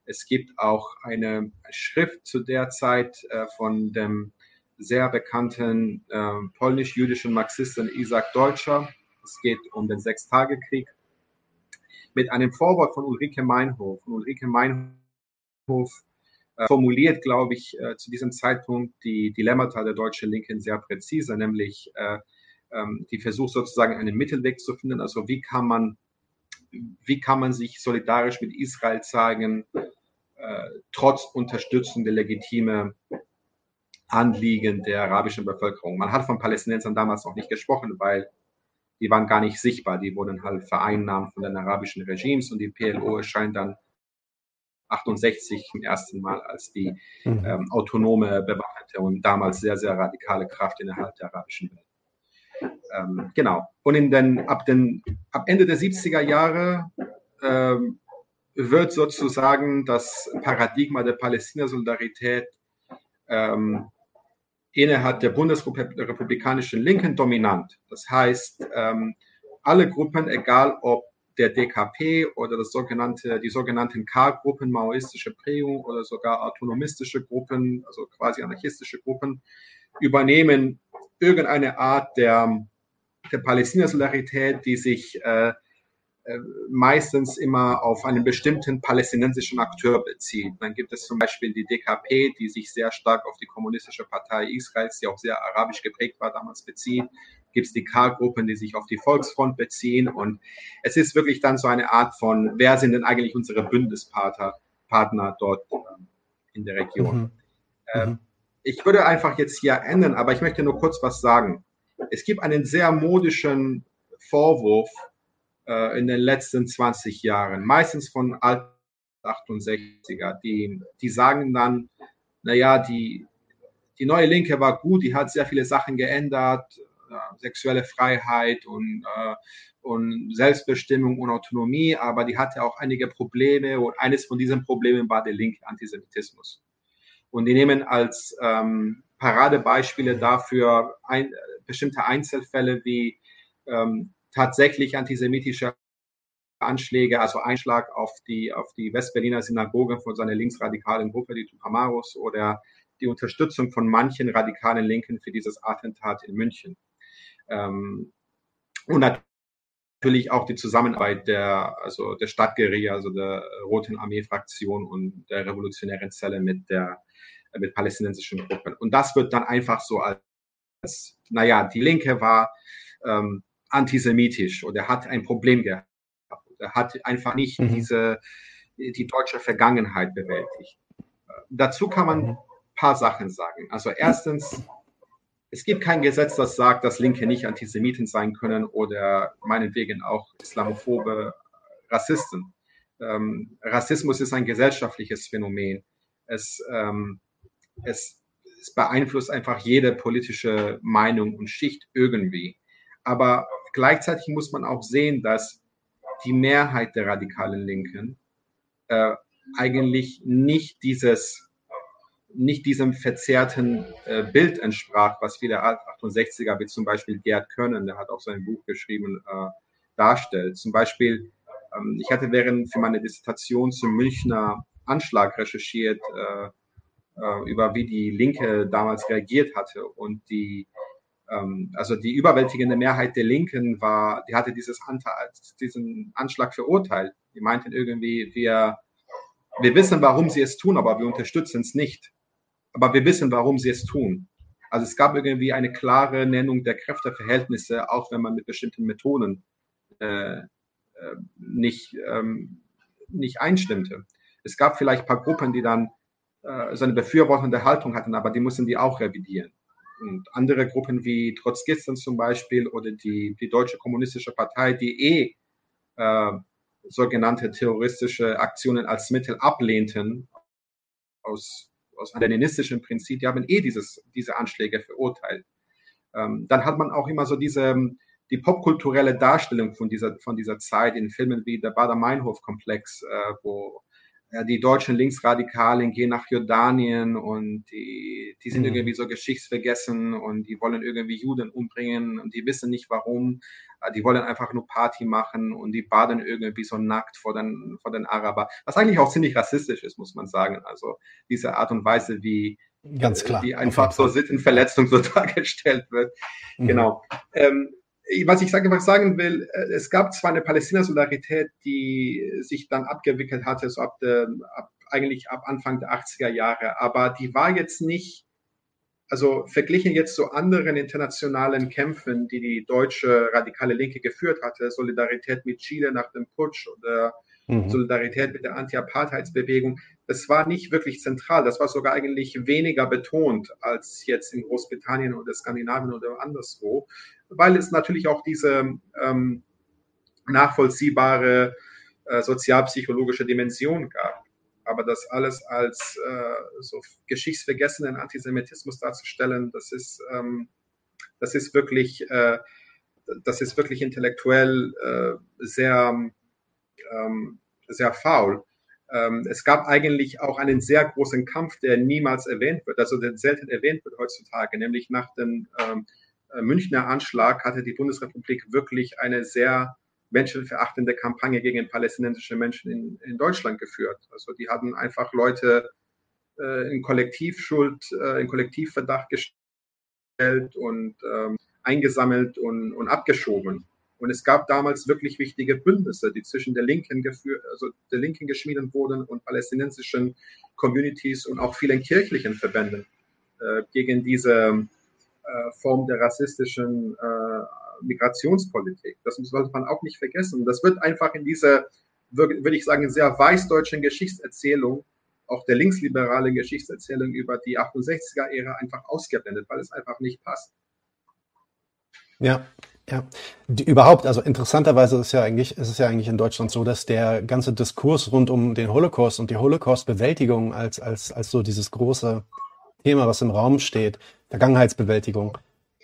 Es gibt auch eine Schrift zu der Zeit äh, von dem sehr bekannten äh, polnisch-jüdischen Marxisten Isaac Deutscher. Es geht um den Sechstagekrieg mit einem Vorwort von Ulrike Meinhof. Und Ulrike Meinhof formuliert, glaube ich, äh, zu diesem Zeitpunkt die Dilemmata der deutschen Linken sehr präzise, nämlich äh, ähm, die Versuch sozusagen einen Mittelweg zu finden. Also wie kann man, wie kann man sich solidarisch mit Israel zeigen, äh, trotz Unterstützung der legitime Anliegen der arabischen Bevölkerung. Man hat von Palästinensern damals noch nicht gesprochen, weil die waren gar nicht sichtbar. Die wurden halt vereinnahmt von den arabischen Regimes und die PLO erscheint dann 68 zum ersten Mal als die mhm. ähm, autonome, bewaffnete und damals sehr, sehr radikale Kraft innerhalb der arabischen Welt. Ähm, genau. Und in den, ab, den, ab Ende der 70er Jahre ähm, wird sozusagen das Paradigma der Palästina-Solidarität ähm, innerhalb der bundesrepublikanischen Linken dominant. Das heißt, ähm, alle Gruppen, egal ob der DKP oder das sogenannte, die sogenannten K-Gruppen, maoistische Prägung oder sogar autonomistische Gruppen, also quasi anarchistische Gruppen, übernehmen irgendeine Art der, der Palästina-Solidarität, die sich äh, äh, meistens immer auf einen bestimmten palästinensischen Akteur bezieht. Dann gibt es zum Beispiel die DKP, die sich sehr stark auf die kommunistische Partei Israels, die auch sehr arabisch geprägt war, damals bezieht gibt es die K-Gruppen, die sich auf die Volksfront beziehen. Und es ist wirklich dann so eine Art von, wer sind denn eigentlich unsere Bündnispartner Partner dort in der Region? Mhm. Ähm, ich würde einfach jetzt hier enden, aber ich möchte nur kurz was sagen. Es gibt einen sehr modischen Vorwurf äh, in den letzten 20 Jahren, meistens von alten 68er, die, die sagen dann, naja, die, die neue Linke war gut, die hat sehr viele Sachen geändert, sexuelle Freiheit und, äh, und Selbstbestimmung und Autonomie, aber die hatte auch einige Probleme und eines von diesen Problemen war der linke Antisemitismus. Und die nehmen als ähm, Paradebeispiele dafür ein, bestimmte Einzelfälle wie ähm, tatsächlich antisemitische Anschläge, also Einschlag auf die, auf die Westberliner Synagoge von seiner linksradikalen Gruppe, die Tupamaros, oder die Unterstützung von manchen radikalen Linken für dieses Attentat in München. Ähm, und natürlich auch die Zusammenarbeit der, also der Stadtguerilla, also der Roten Armee-Fraktion und der revolutionären Zelle mit der, mit palästinensischen Gruppen. Und das wird dann einfach so als, naja, die Linke war ähm, antisemitisch oder hat ein Problem gehabt. Er hat einfach nicht mhm. diese, die deutsche Vergangenheit bewältigt. Äh, dazu kann man ein mhm. paar Sachen sagen. Also erstens, es gibt kein Gesetz, das sagt, dass Linke nicht Antisemiten sein können oder meinetwegen auch islamophobe Rassisten. Ähm, Rassismus ist ein gesellschaftliches Phänomen. Es, ähm, es es beeinflusst einfach jede politische Meinung und Schicht irgendwie. Aber gleichzeitig muss man auch sehen, dass die Mehrheit der radikalen Linken äh, eigentlich nicht dieses nicht diesem verzerrten äh, Bild entsprach, was viele 68er, wie zum Beispiel Gerd Können, der hat auch sein Buch geschrieben, äh, darstellt. Zum Beispiel, ähm, ich hatte während für meine Dissertation zum Münchner Anschlag recherchiert, äh, äh, über wie die Linke damals reagiert hatte und die ähm, also die überwältigende Mehrheit der Linken war, die hatte dieses diesen Anschlag verurteilt. Die meinten irgendwie, wir, wir wissen, warum sie es tun, aber wir unterstützen es nicht. Aber wir wissen, warum sie es tun. Also es gab irgendwie eine klare Nennung der Kräfteverhältnisse, auch wenn man mit bestimmten Methoden äh, äh, nicht, ähm, nicht einstimmte. Es gab vielleicht ein paar Gruppen, die dann äh, so eine befürwortende Haltung hatten, aber die mussten die auch revidieren. Und andere Gruppen wie Trotzkisten zum Beispiel oder die, die Deutsche Kommunistische Partei, die eh äh, sogenannte terroristische Aktionen als Mittel ablehnten, aus, aus leninistischen Prinzip, die haben eh dieses, diese Anschläge verurteilt. Ähm, dann hat man auch immer so diese, die popkulturelle Darstellung von dieser, von dieser Zeit in Filmen wie der Bader-Meinhof-Komplex, äh, wo ja, die deutschen Linksradikalen gehen nach Jordanien und die, die sind mhm. irgendwie so geschichtsvergessen und die wollen irgendwie Juden umbringen und die wissen nicht warum. Äh, die wollen einfach nur Party machen und die baden irgendwie so nackt vor den, vor den Araber. Was eigentlich auch ziemlich rassistisch ist, muss man sagen. Also diese Art und Weise, wie, Ganz klar. wie einfach so Sittenverletzung so dargestellt wird. Mhm. Genau. Ähm, was ich einfach sagen will, äh, es gab zwar eine Palästina-Solidarität, die sich dann abgewickelt hatte, so ab, der, ab eigentlich ab Anfang der 80er Jahre, aber die war jetzt nicht, also verglichen jetzt zu anderen internationalen Kämpfen, die die deutsche radikale Linke geführt hatte, Solidarität mit Chile nach dem Putsch oder mhm. Solidarität mit der Anti-Apartheidsbewegung, das war nicht wirklich zentral. Das war sogar eigentlich weniger betont als jetzt in Großbritannien oder Skandinavien oder anderswo weil es natürlich auch diese ähm, nachvollziehbare äh, sozialpsychologische Dimension gab. Aber das alles als äh, so geschichtsvergessenen Antisemitismus darzustellen, das ist, ähm, das ist wirklich, äh, das ist wirklich intellektuell äh, sehr, ähm, sehr faul. Ähm, es gab eigentlich auch einen sehr großen Kampf, der niemals erwähnt wird, also der selten erwähnt wird heutzutage, nämlich nach den ähm, äh, Münchner Anschlag hatte die Bundesrepublik wirklich eine sehr menschenverachtende Kampagne gegen palästinensische Menschen in, in Deutschland geführt. Also die hatten einfach Leute äh, in Kollektivschuld, äh, in Kollektivverdacht gestellt und ähm, eingesammelt und, und abgeschoben. Und es gab damals wirklich wichtige Bündnisse, die zwischen der Linken also der Linken geschmiedet wurden und palästinensischen Communities und auch vielen kirchlichen Verbänden äh, gegen diese äh, Form der rassistischen äh, Migrationspolitik. Das sollte man auch nicht vergessen. Das wird einfach in dieser, würde ich sagen, sehr weißdeutschen Geschichtserzählung, auch der linksliberalen Geschichtserzählung über die 68er-Ära einfach ausgeblendet, weil es einfach nicht passt. Ja, ja, die, überhaupt, also interessanterweise ist ja eigentlich, ist es ja eigentlich in Deutschland so, dass der ganze Diskurs rund um den Holocaust und die Holocaust-Bewältigung als, als, als so dieses große Thema, was im Raum steht, Vergangenheitsbewältigung,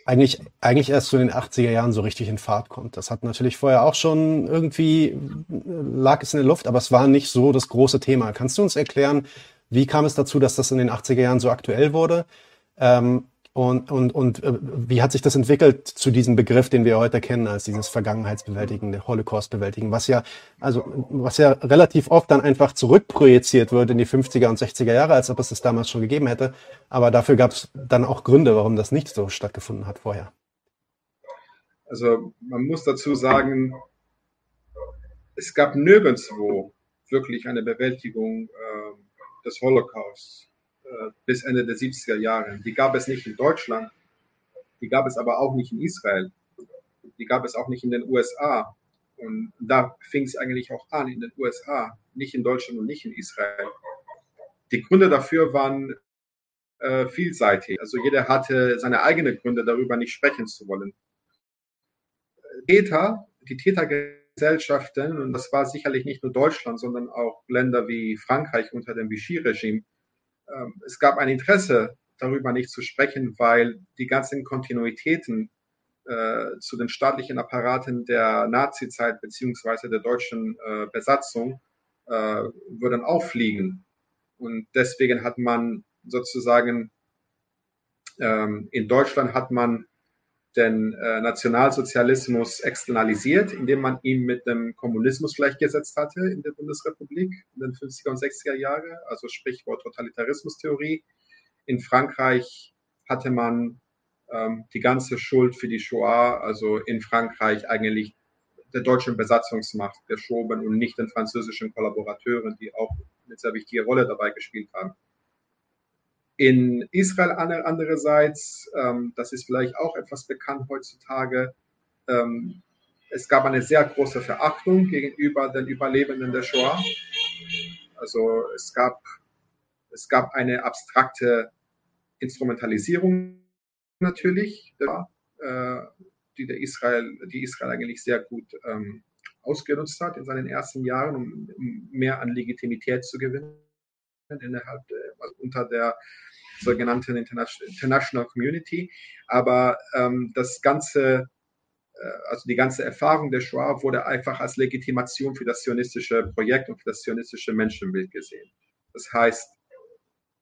eigentlich, eigentlich erst zu den 80er Jahren so richtig in Fahrt kommt. Das hat natürlich vorher auch schon irgendwie, lag es in der Luft, aber es war nicht so das große Thema. Kannst du uns erklären, wie kam es dazu, dass das in den 80er Jahren so aktuell wurde? Ähm, und, und, und äh, wie hat sich das entwickelt zu diesem Begriff, den wir heute kennen als dieses Vergangenheitsbewältigende, Holocaust-Bewältigen, was ja, also, was ja relativ oft dann einfach zurückprojiziert wird in die 50er und 60er Jahre, als ob es das damals schon gegeben hätte. Aber dafür gab es dann auch Gründe, warum das nicht so stattgefunden hat vorher. Also, man muss dazu sagen, es gab nirgendwo wirklich eine Bewältigung äh, des Holocausts bis Ende der 70er Jahre. Die gab es nicht in Deutschland, die gab es aber auch nicht in Israel, die gab es auch nicht in den USA. Und da fing es eigentlich auch an, in den USA, nicht in Deutschland und nicht in Israel. Die Gründe dafür waren äh, vielseitig. Also jeder hatte seine eigenen Gründe, darüber nicht sprechen zu wollen. Täter, die Tätergesellschaften, und das war sicherlich nicht nur Deutschland, sondern auch Länder wie Frankreich unter dem Vichy-Regime, es gab ein Interesse darüber nicht zu sprechen, weil die ganzen Kontinuitäten äh, zu den staatlichen Apparaten der Nazi-Zeit beziehungsweise der deutschen äh, Besatzung äh, würden auffliegen. Und deswegen hat man sozusagen ähm, in Deutschland hat man den äh, Nationalsozialismus externalisiert, indem man ihn mit dem Kommunismus gleichgesetzt hatte in der Bundesrepublik in den 50er und 60er Jahren, also Sprichwort Totalitarismustheorie. In Frankreich hatte man ähm, die ganze Schuld für die Shoah, also in Frankreich eigentlich der deutschen Besatzungsmacht geschoben und nicht den französischen Kollaborateuren, die auch eine sehr wichtige Rolle dabei gespielt haben. In Israel andererseits, ähm, das ist vielleicht auch etwas bekannt heutzutage, ähm, es gab eine sehr große Verachtung gegenüber den Überlebenden der Shoah. Also es gab, es gab eine abstrakte Instrumentalisierung natürlich, äh, die der Israel, die Israel eigentlich sehr gut ähm, ausgenutzt hat in seinen ersten Jahren, um, mehr an Legitimität zu gewinnen innerhalb also unter der sogenannten International Community. Aber ähm, das ganze, äh, also die ganze Erfahrung der Shoah wurde einfach als Legitimation für das zionistische Projekt und für das zionistische Menschenbild gesehen. Das heißt,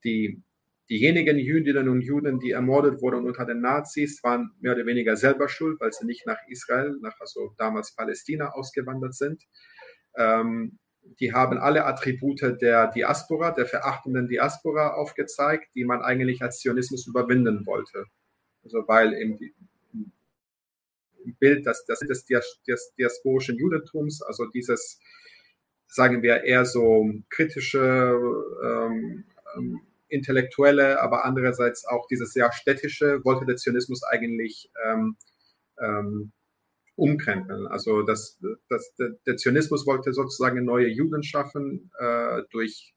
die, diejenigen Jüdinnen und Juden, die ermordet wurden unter den Nazis, waren mehr oder weniger selber schuld, weil sie nicht nach Israel, nach also damals Palästina ausgewandert sind. Ähm, die haben alle Attribute der Diaspora, der verachtenden Diaspora aufgezeigt, die man eigentlich als Zionismus überwinden wollte. Also weil im, im Bild des, des, des, des diasporischen Judentums, also dieses, sagen wir, eher so kritische, ähm, ähm, intellektuelle, aber andererseits auch dieses sehr städtische, wollte der Zionismus eigentlich ähm, ähm, umkrempeln. Also das, das, der Zionismus wollte sozusagen neue Juden schaffen äh, durch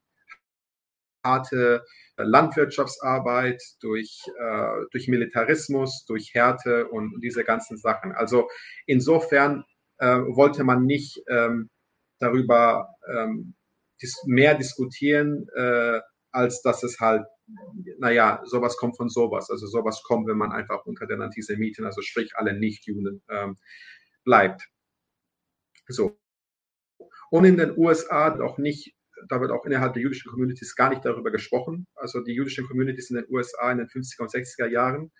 harte Landwirtschaftsarbeit, durch, äh, durch Militarismus, durch Härte und diese ganzen Sachen. Also insofern äh, wollte man nicht ähm, darüber ähm, dis mehr diskutieren, äh, als dass es halt, naja, sowas kommt von sowas. Also sowas kommt, wenn man einfach unter den Antisemiten, also sprich alle Nichtjuden, ähm, bleibt. So. Und in den USA auch nicht, da wird auch innerhalb der jüdischen Communities gar nicht darüber gesprochen. Also die jüdischen Communities in den USA in den 50er und 60er Jahren,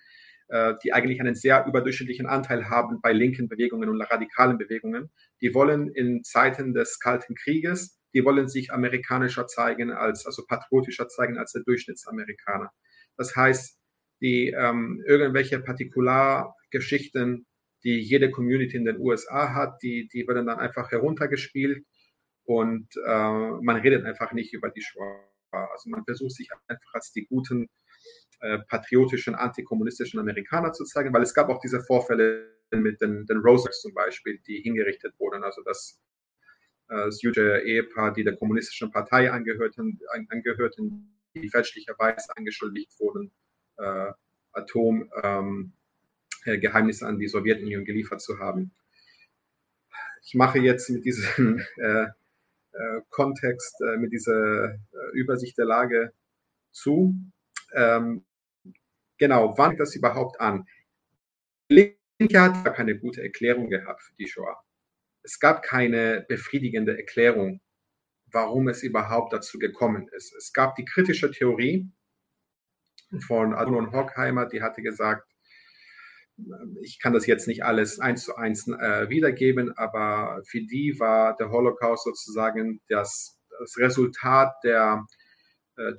äh, die eigentlich einen sehr überdurchschnittlichen Anteil haben bei linken Bewegungen und radikalen Bewegungen, die wollen in Zeiten des Kalten Krieges, die wollen sich amerikanischer zeigen als, also patriotischer zeigen als der Durchschnittsamerikaner. Das heißt, die ähm, irgendwelche Partikulargeschichten die jede Community in den USA hat, die, die werden dann einfach heruntergespielt und äh, man redet einfach nicht über die Shoah. Also man versucht sich einfach als die guten äh, patriotischen, antikommunistischen Amerikaner zu zeigen, weil es gab auch diese Vorfälle mit den, den Rosers zum Beispiel, die hingerichtet wurden. Also das, das jüdische Ehepaar, die der kommunistischen Partei angehörten, angehörten die fälschlicherweise angeschuldigt wurden, äh, Atom, ähm, äh, an die Sowjetunion geliefert zu haben. Ich mache jetzt mit diesem äh, äh, Kontext, äh, mit dieser äh, Übersicht der Lage zu. Ähm, genau, wann fängt das überhaupt an? Linke hat keine gute Erklärung gehabt für die Shoah. Es gab keine befriedigende Erklärung, warum es überhaupt dazu gekommen ist. Es gab die kritische Theorie von Adorno Horkheimer, die hatte gesagt, ich kann das jetzt nicht alles eins zu eins äh, wiedergeben, aber für die war der Holocaust sozusagen das, das Resultat der äh,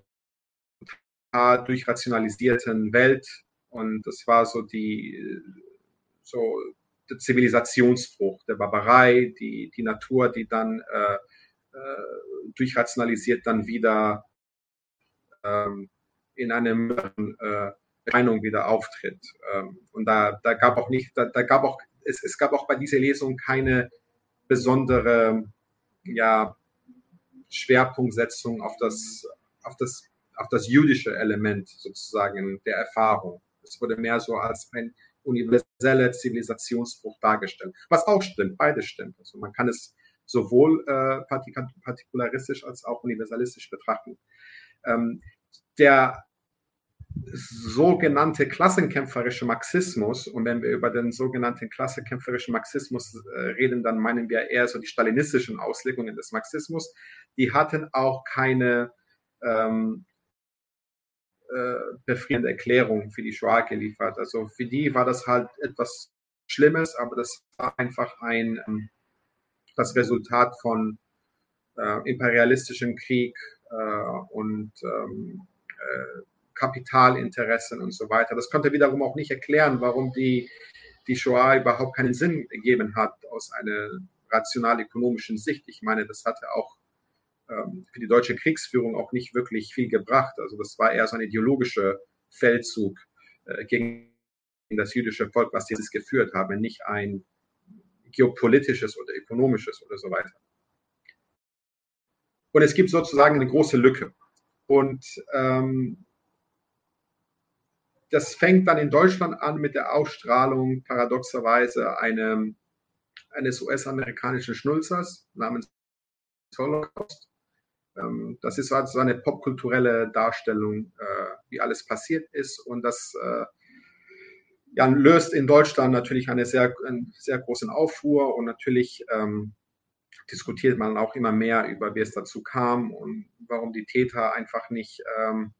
durchrationalisierten Welt und das war so die so Zivilisationsbruch, der Barbarei, die, die Natur, die dann äh, äh, durchrationalisiert dann wieder ähm, in einem äh, Meinung wieder auftritt. Ähm, und da, da gab auch nicht, da, da gab auch, es, es gab auch bei dieser Lesung keine besondere ja, Schwerpunktsetzung auf das, auf das, auf das jüdische Element sozusagen der Erfahrung. Es wurde mehr so als ein universeller Zivilisationsbruch dargestellt. Was auch stimmt, beides stimmt. Also man kann es sowohl äh, partikularistisch als auch universalistisch betrachten. Ähm, der sogenannte klassenkämpferische Marxismus, und wenn wir über den sogenannten klassenkämpferischen Marxismus äh, reden, dann meinen wir eher so die stalinistischen Auslegungen des Marxismus, die hatten auch keine ähm, äh, befriedigende Erklärung für die Shoah geliefert. Also für die war das halt etwas Schlimmes, aber das war einfach ein ähm, das Resultat von äh, imperialistischem Krieg äh, und ähm, äh, Kapitalinteressen und so weiter. Das konnte wiederum auch nicht erklären, warum die, die Shoah überhaupt keinen Sinn gegeben hat aus einer rational-ökonomischen Sicht. Ich meine, das hatte auch für die deutsche Kriegsführung auch nicht wirklich viel gebracht. Also das war eher so ein ideologischer Feldzug äh, gegen das jüdische Volk, was dieses geführt habe, nicht ein geopolitisches oder ökonomisches oder so weiter. Und es gibt sozusagen eine große Lücke. Und ähm, das fängt dann in Deutschland an mit der Ausstrahlung paradoxerweise eine, eines US-amerikanischen Schnulzers namens Holocaust. Ähm, das ist also eine popkulturelle Darstellung, äh, wie alles passiert ist. Und das äh, ja, löst in Deutschland natürlich eine sehr, einen sehr großen Aufruhr und natürlich ähm, diskutiert man auch immer mehr über, wie es dazu kam und warum die Täter einfach nicht ähm,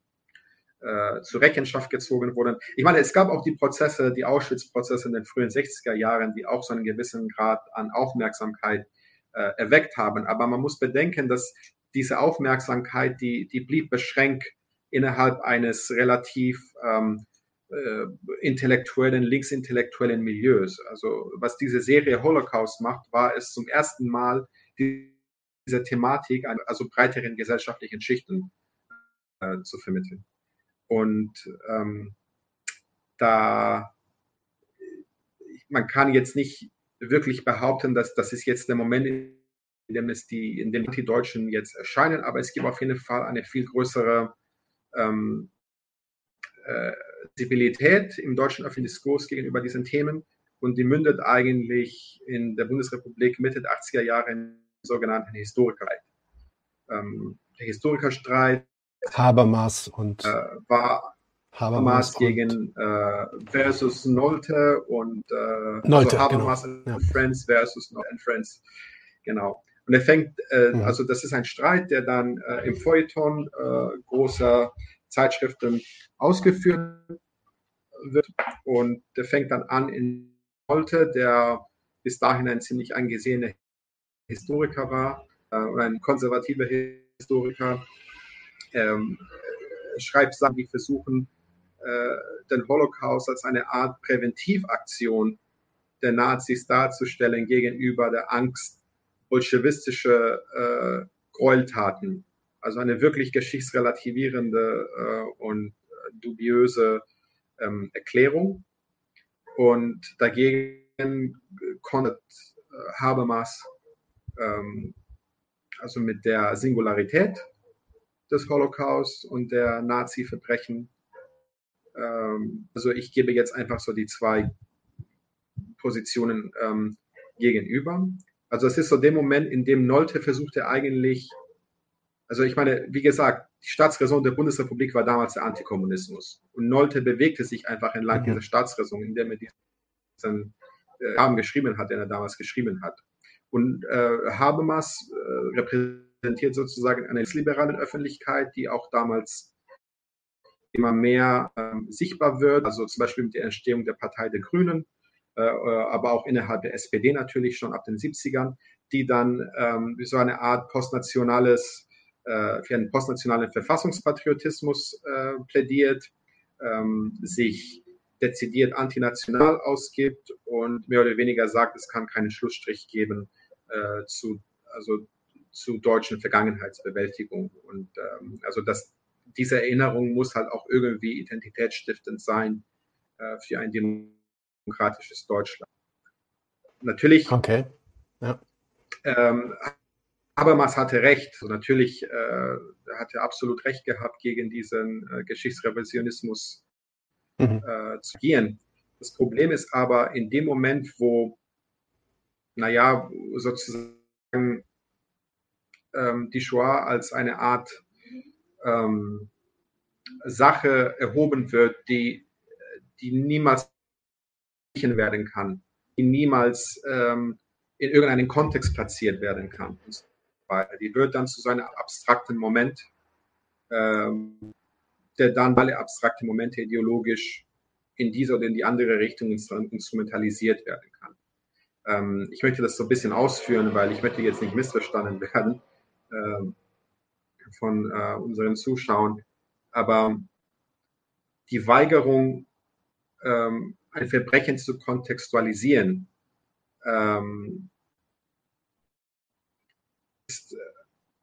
äh, zur Rechenschaft gezogen wurden. Ich meine, es gab auch die Prozesse, die Auschwitz-Prozesse in den frühen 60er Jahren, die auch so einen gewissen Grad an Aufmerksamkeit äh, erweckt haben. Aber man muss bedenken, dass diese Aufmerksamkeit, die, die blieb beschränkt innerhalb eines relativ ähm, äh, intellektuellen, linksintellektuellen Milieus. Also was diese Serie Holocaust macht, war es zum ersten Mal diese Thematik, also breiteren gesellschaftlichen Schichten äh, zu vermitteln. Und ähm, da man kann jetzt nicht wirklich behaupten, dass das ist jetzt der Moment, in dem es die, in dem die Deutschen jetzt erscheinen, aber es gibt auf jeden Fall eine viel größere ähm, äh, Sensibilität im deutschen öffentlichen Diskurs gegenüber diesen Themen und die mündet eigentlich in der Bundesrepublik Mitte der 80er Jahre in sogenannten Historikerstreit. Ähm, der Historikerstreit Habermas und äh, war Habermas, Habermas gegen äh, versus Nolte und äh, also Nolte, also Habermas genau. and ja. Friends versus Nolte and Friends. Genau. Und er fängt, äh, also das ist ein Streit, der dann äh, im Feuilleton äh, großer Zeitschriften ausgeführt wird. Und der fängt dann an in Holte, der bis dahin ein ziemlich angesehener Historiker war äh, oder ein konservativer Historiker. Ähm, schreibt Sachen, die versuchen, äh, den Holocaust als eine Art Präventivaktion der Nazis darzustellen gegenüber der Angst bolschewistische äh, Gräueltaten also eine wirklich geschichtsrelativierende äh, und dubiöse ähm, Erklärung. Und dagegen konnte äh, Habermas ähm, also mit der Singularität des Holocaust und der Nazi-Verbrechen. Ähm, also ich gebe jetzt einfach so die zwei Positionen ähm, gegenüber. Also es ist so der Moment, in dem Nolte versuchte eigentlich also ich meine, wie gesagt, die Staatsräson der Bundesrepublik war damals der Antikommunismus. Und Nolte bewegte sich einfach entlang mhm. dieser Staatsräson, indem er diesen äh, Rahmen geschrieben hat, den er damals geschrieben hat. Und äh, Habermas äh, repräsentiert sozusagen eine liberale Öffentlichkeit, die auch damals immer mehr ähm, sichtbar wird, also zum Beispiel mit der Entstehung der Partei der Grünen, äh, äh aber auch innerhalb der SPD natürlich schon ab den 70ern, die dann ähm, so eine Art postnationales äh, für einen postnationalen Verfassungspatriotismus äh, plädiert, ähm, sich dezidiert antinational ausgibt und mehr oder weniger sagt, es kann keinen Schlussstrich geben äh, zu, also zu deutschen Vergangenheitsbewältigung. Und ähm, also das, diese Erinnerung muss halt auch irgendwie identitätsstiftend sein äh, für ein demokratisches Deutschland. Natürlich okay. ja. ähm, Habermas hatte recht. Also natürlich äh, hat er absolut recht gehabt, gegen diesen äh, Geschichtsrevisionismus mhm. äh, zu gehen. Das Problem ist aber in dem Moment, wo, naja, sozusagen ähm, die Shoah als eine Art ähm, Sache erhoben wird, die, die niemals werden kann, die niemals ähm, in irgendeinen Kontext platziert werden kann. Die wird dann zu so einem abstrakten Moment, ähm, der dann alle abstrakte Momente ideologisch in diese oder in die andere Richtung instrumentalisiert werden kann. Ähm, ich möchte das so ein bisschen ausführen, weil ich möchte jetzt nicht missverstanden werden ähm, von äh, unseren Zuschauern. Aber die Weigerung, ähm, ein Verbrechen zu kontextualisieren, ähm, ist, äh,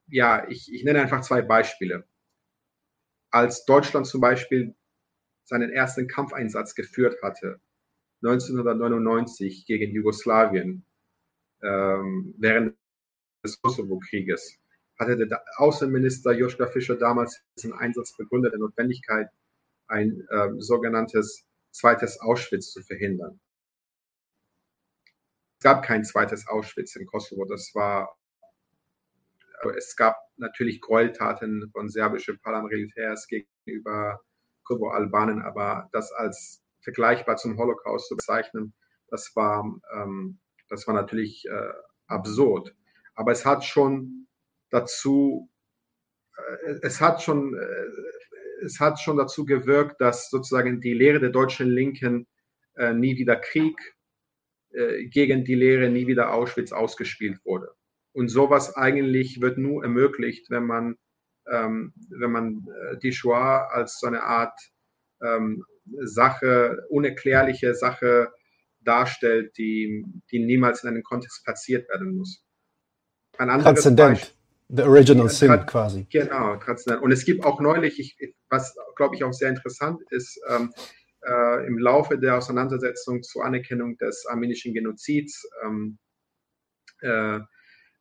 ja, ich, ich nenne einfach zwei Beispiele. Als Deutschland zum Beispiel seinen ersten Kampfeinsatz geführt hatte, 1999 gegen Jugoslawien, ähm, während des Kosovo-Krieges, hatte der Außenminister Joschka Fischer damals diesen Einsatz begründet, der Notwendigkeit, ein äh, sogenanntes zweites Auschwitz zu verhindern. Es gab kein zweites Auschwitz in Kosovo. Das war, es gab natürlich Gräueltaten von serbischen Paramilitärs gegenüber Kosovo-Albanen, aber das als vergleichbar zum Holocaust zu bezeichnen, das war, ähm, das war natürlich äh, absurd. Aber es hat schon dazu, äh, es hat schon, äh, es hat schon dazu gewirkt, dass sozusagen die Lehre der deutschen Linken äh, nie wieder Krieg äh, gegen die Lehre nie wieder Auschwitz ausgespielt wurde. Und sowas eigentlich wird nur ermöglicht, wenn man, ähm, wenn man äh, die Shoah als so eine Art ähm, Sache, unerklärliche Sache darstellt, die, die niemals in einem Kontext platziert werden muss. Ein anderes Transzendent. The Original Sin quasi. Genau, transzendent. Und es gibt auch neulich, ich, was glaube ich auch sehr interessant ist, ähm, äh, im Laufe der Auseinandersetzung zur Anerkennung des armenischen Genozids ähm, äh,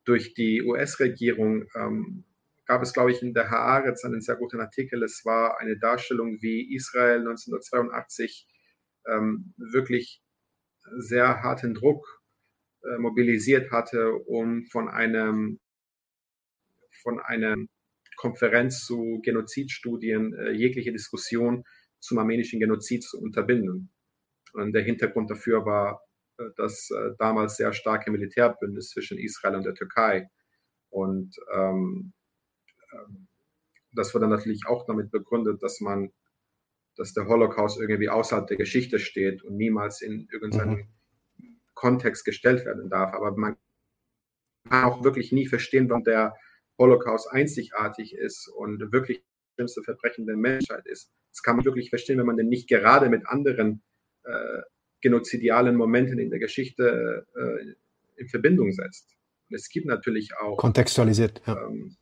durch die US-Regierung ähm, gab es, glaube ich, in der Haaretz einen sehr guten Artikel. Es war eine Darstellung, wie Israel 1982 ähm, wirklich sehr harten Druck äh, mobilisiert hatte, um von einem von einer Konferenz zu Genozidstudien äh, jegliche Diskussion zum armenischen Genozid zu unterbinden. Und der Hintergrund dafür war äh, das äh, damals sehr starke Militärbündnis zwischen Israel und der Türkei. Und ähm, ähm, das dann natürlich auch damit begründet, dass man, dass der Holocaust irgendwie außerhalb der Geschichte steht und niemals in irgendeinen mhm. Kontext gestellt werden darf. Aber man kann auch wirklich nie verstehen, warum der Holocaust einzigartig ist und wirklich das schlimmste Verbrechen der Menschheit ist. Das kann man wirklich verstehen, wenn man den nicht gerade mit anderen äh, genozidialen Momenten in der Geschichte äh, in Verbindung setzt. Und es gibt natürlich auch kontextualisiert. Ja. Ähm,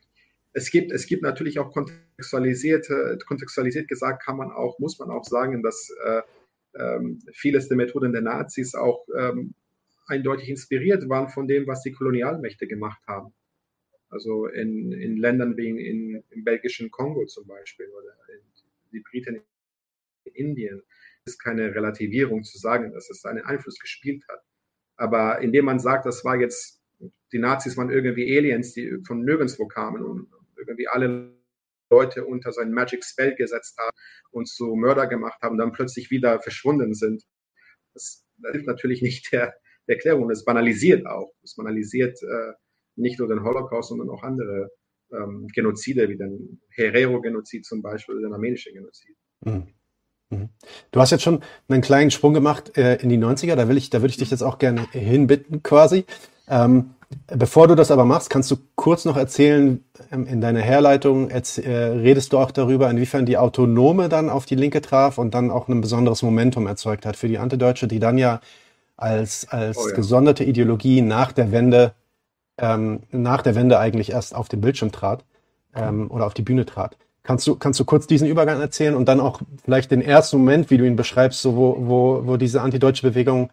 es gibt, es gibt natürlich auch kontextualisierte, kontextualisiert gesagt, kann man auch, muss man auch sagen, dass äh, ähm, vieles der Methoden der Nazis auch ähm, eindeutig inspiriert waren von dem, was die Kolonialmächte gemacht haben. Also in, in Ländern wie in, im belgischen Kongo zum Beispiel oder in, die Briten in Indien ist keine Relativierung zu sagen, dass es einen Einfluss gespielt hat. Aber indem man sagt, das war jetzt, die Nazis waren irgendwie Aliens, die von nirgendwo kamen und irgendwie alle Leute unter sein Magic Spell gesetzt haben und zu Mörder gemacht haben, dann plötzlich wieder verschwunden sind. Das, das hilft natürlich nicht der, der Erklärung. Das banalisiert auch. Das banalisiert äh, nicht nur den Holocaust, sondern auch andere ähm, Genozide, wie den Herero-Genozid zum Beispiel oder den armenischen Genozid. Mhm. mhm. Du hast jetzt schon einen kleinen Sprung gemacht äh, in die 90er, da will ich, da würde ich dich jetzt auch gerne hinbitten, quasi. Ähm, Bevor du das aber machst, kannst du kurz noch erzählen, ähm, in deiner Herleitung äh, redest du auch darüber, inwiefern die Autonome dann auf die Linke traf und dann auch ein besonderes Momentum erzeugt hat für die Antideutsche, die dann ja als, als oh ja. gesonderte Ideologie nach der Wende, ähm, nach der Wende eigentlich erst auf den Bildschirm trat ähm, oder auf die Bühne trat. Kannst du, kannst du kurz diesen Übergang erzählen und dann auch vielleicht den ersten Moment, wie du ihn beschreibst, so wo, wo, wo diese antideutsche Bewegung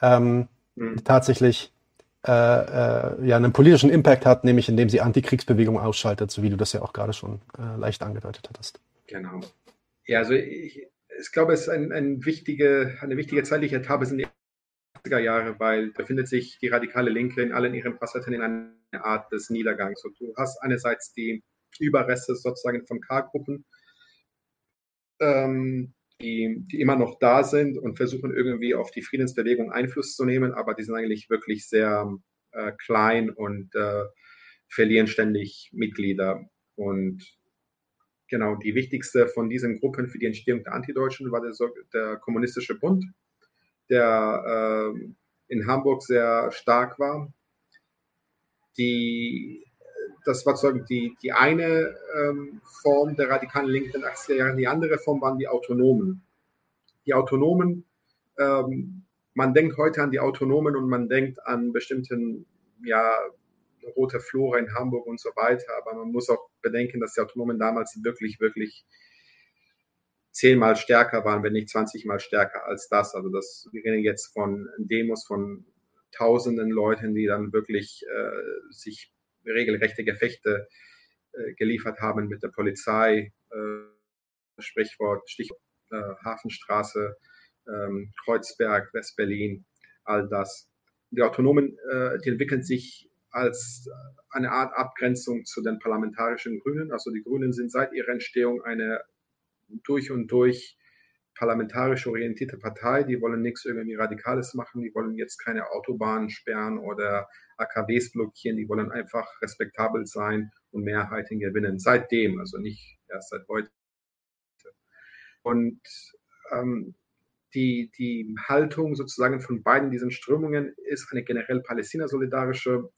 ähm, mhm. tatsächlich äh, äh, ja, einen politischen Impact hat, nämlich indem sie Antikriegsbewegung ausschaltet, so wie du das ja auch gerade schon äh, leicht angedeutet hattest. Genau. Ja, also ich, ich glaube, es ist ein, ein wichtige, eine wichtige zeitliche Etappe sind die 80er Jahre, weil da findet sich die radikale Linke in allen ihren Facetten in einer Art des Niedergangs. Und du hast einerseits die Überreste sozusagen von K-Gruppen, ähm, die, die immer noch da sind und versuchen irgendwie auf die Friedensbewegung Einfluss zu nehmen, aber die sind eigentlich wirklich sehr äh, klein und äh, verlieren ständig Mitglieder. Und genau, die wichtigste von diesen Gruppen für die Entstehung der Antideutschen war der, der Kommunistische Bund, der äh, in Hamburg sehr stark war. Die, das war sozusagen die, die eine ähm, Form der radikalen Linken in den 80er Jahren. Die andere Form waren die Autonomen. Die Autonomen, ähm, man denkt heute an die Autonomen und man denkt an bestimmten, ja, Rote Flora in Hamburg und so weiter, aber man muss auch bedenken, dass die Autonomen damals wirklich, wirklich zehnmal stärker waren, wenn nicht 20 mal stärker als das. Also das, wir reden jetzt von Demos von tausenden Leuten, die dann wirklich äh, sich regelrechte Gefechte äh, geliefert haben mit der Polizei, äh, Sprichwort, Stichwort äh, Hafenstraße, ähm, Kreuzberg, Westberlin, all das. Die Autonomen, äh, die entwickeln sich als eine Art Abgrenzung zu den parlamentarischen Grünen. Also die Grünen sind seit ihrer Entstehung eine durch und durch parlamentarisch orientierte Partei. Die wollen nichts irgendwie Radikales machen. Die wollen jetzt keine Autobahnen sperren oder AKWs blockieren. Die wollen einfach respektabel sein und Mehrheiten gewinnen. Seitdem, also nicht erst seit heute. Und ähm, die, die Haltung sozusagen von beiden diesen Strömungen ist eine generell palästina-solidarische,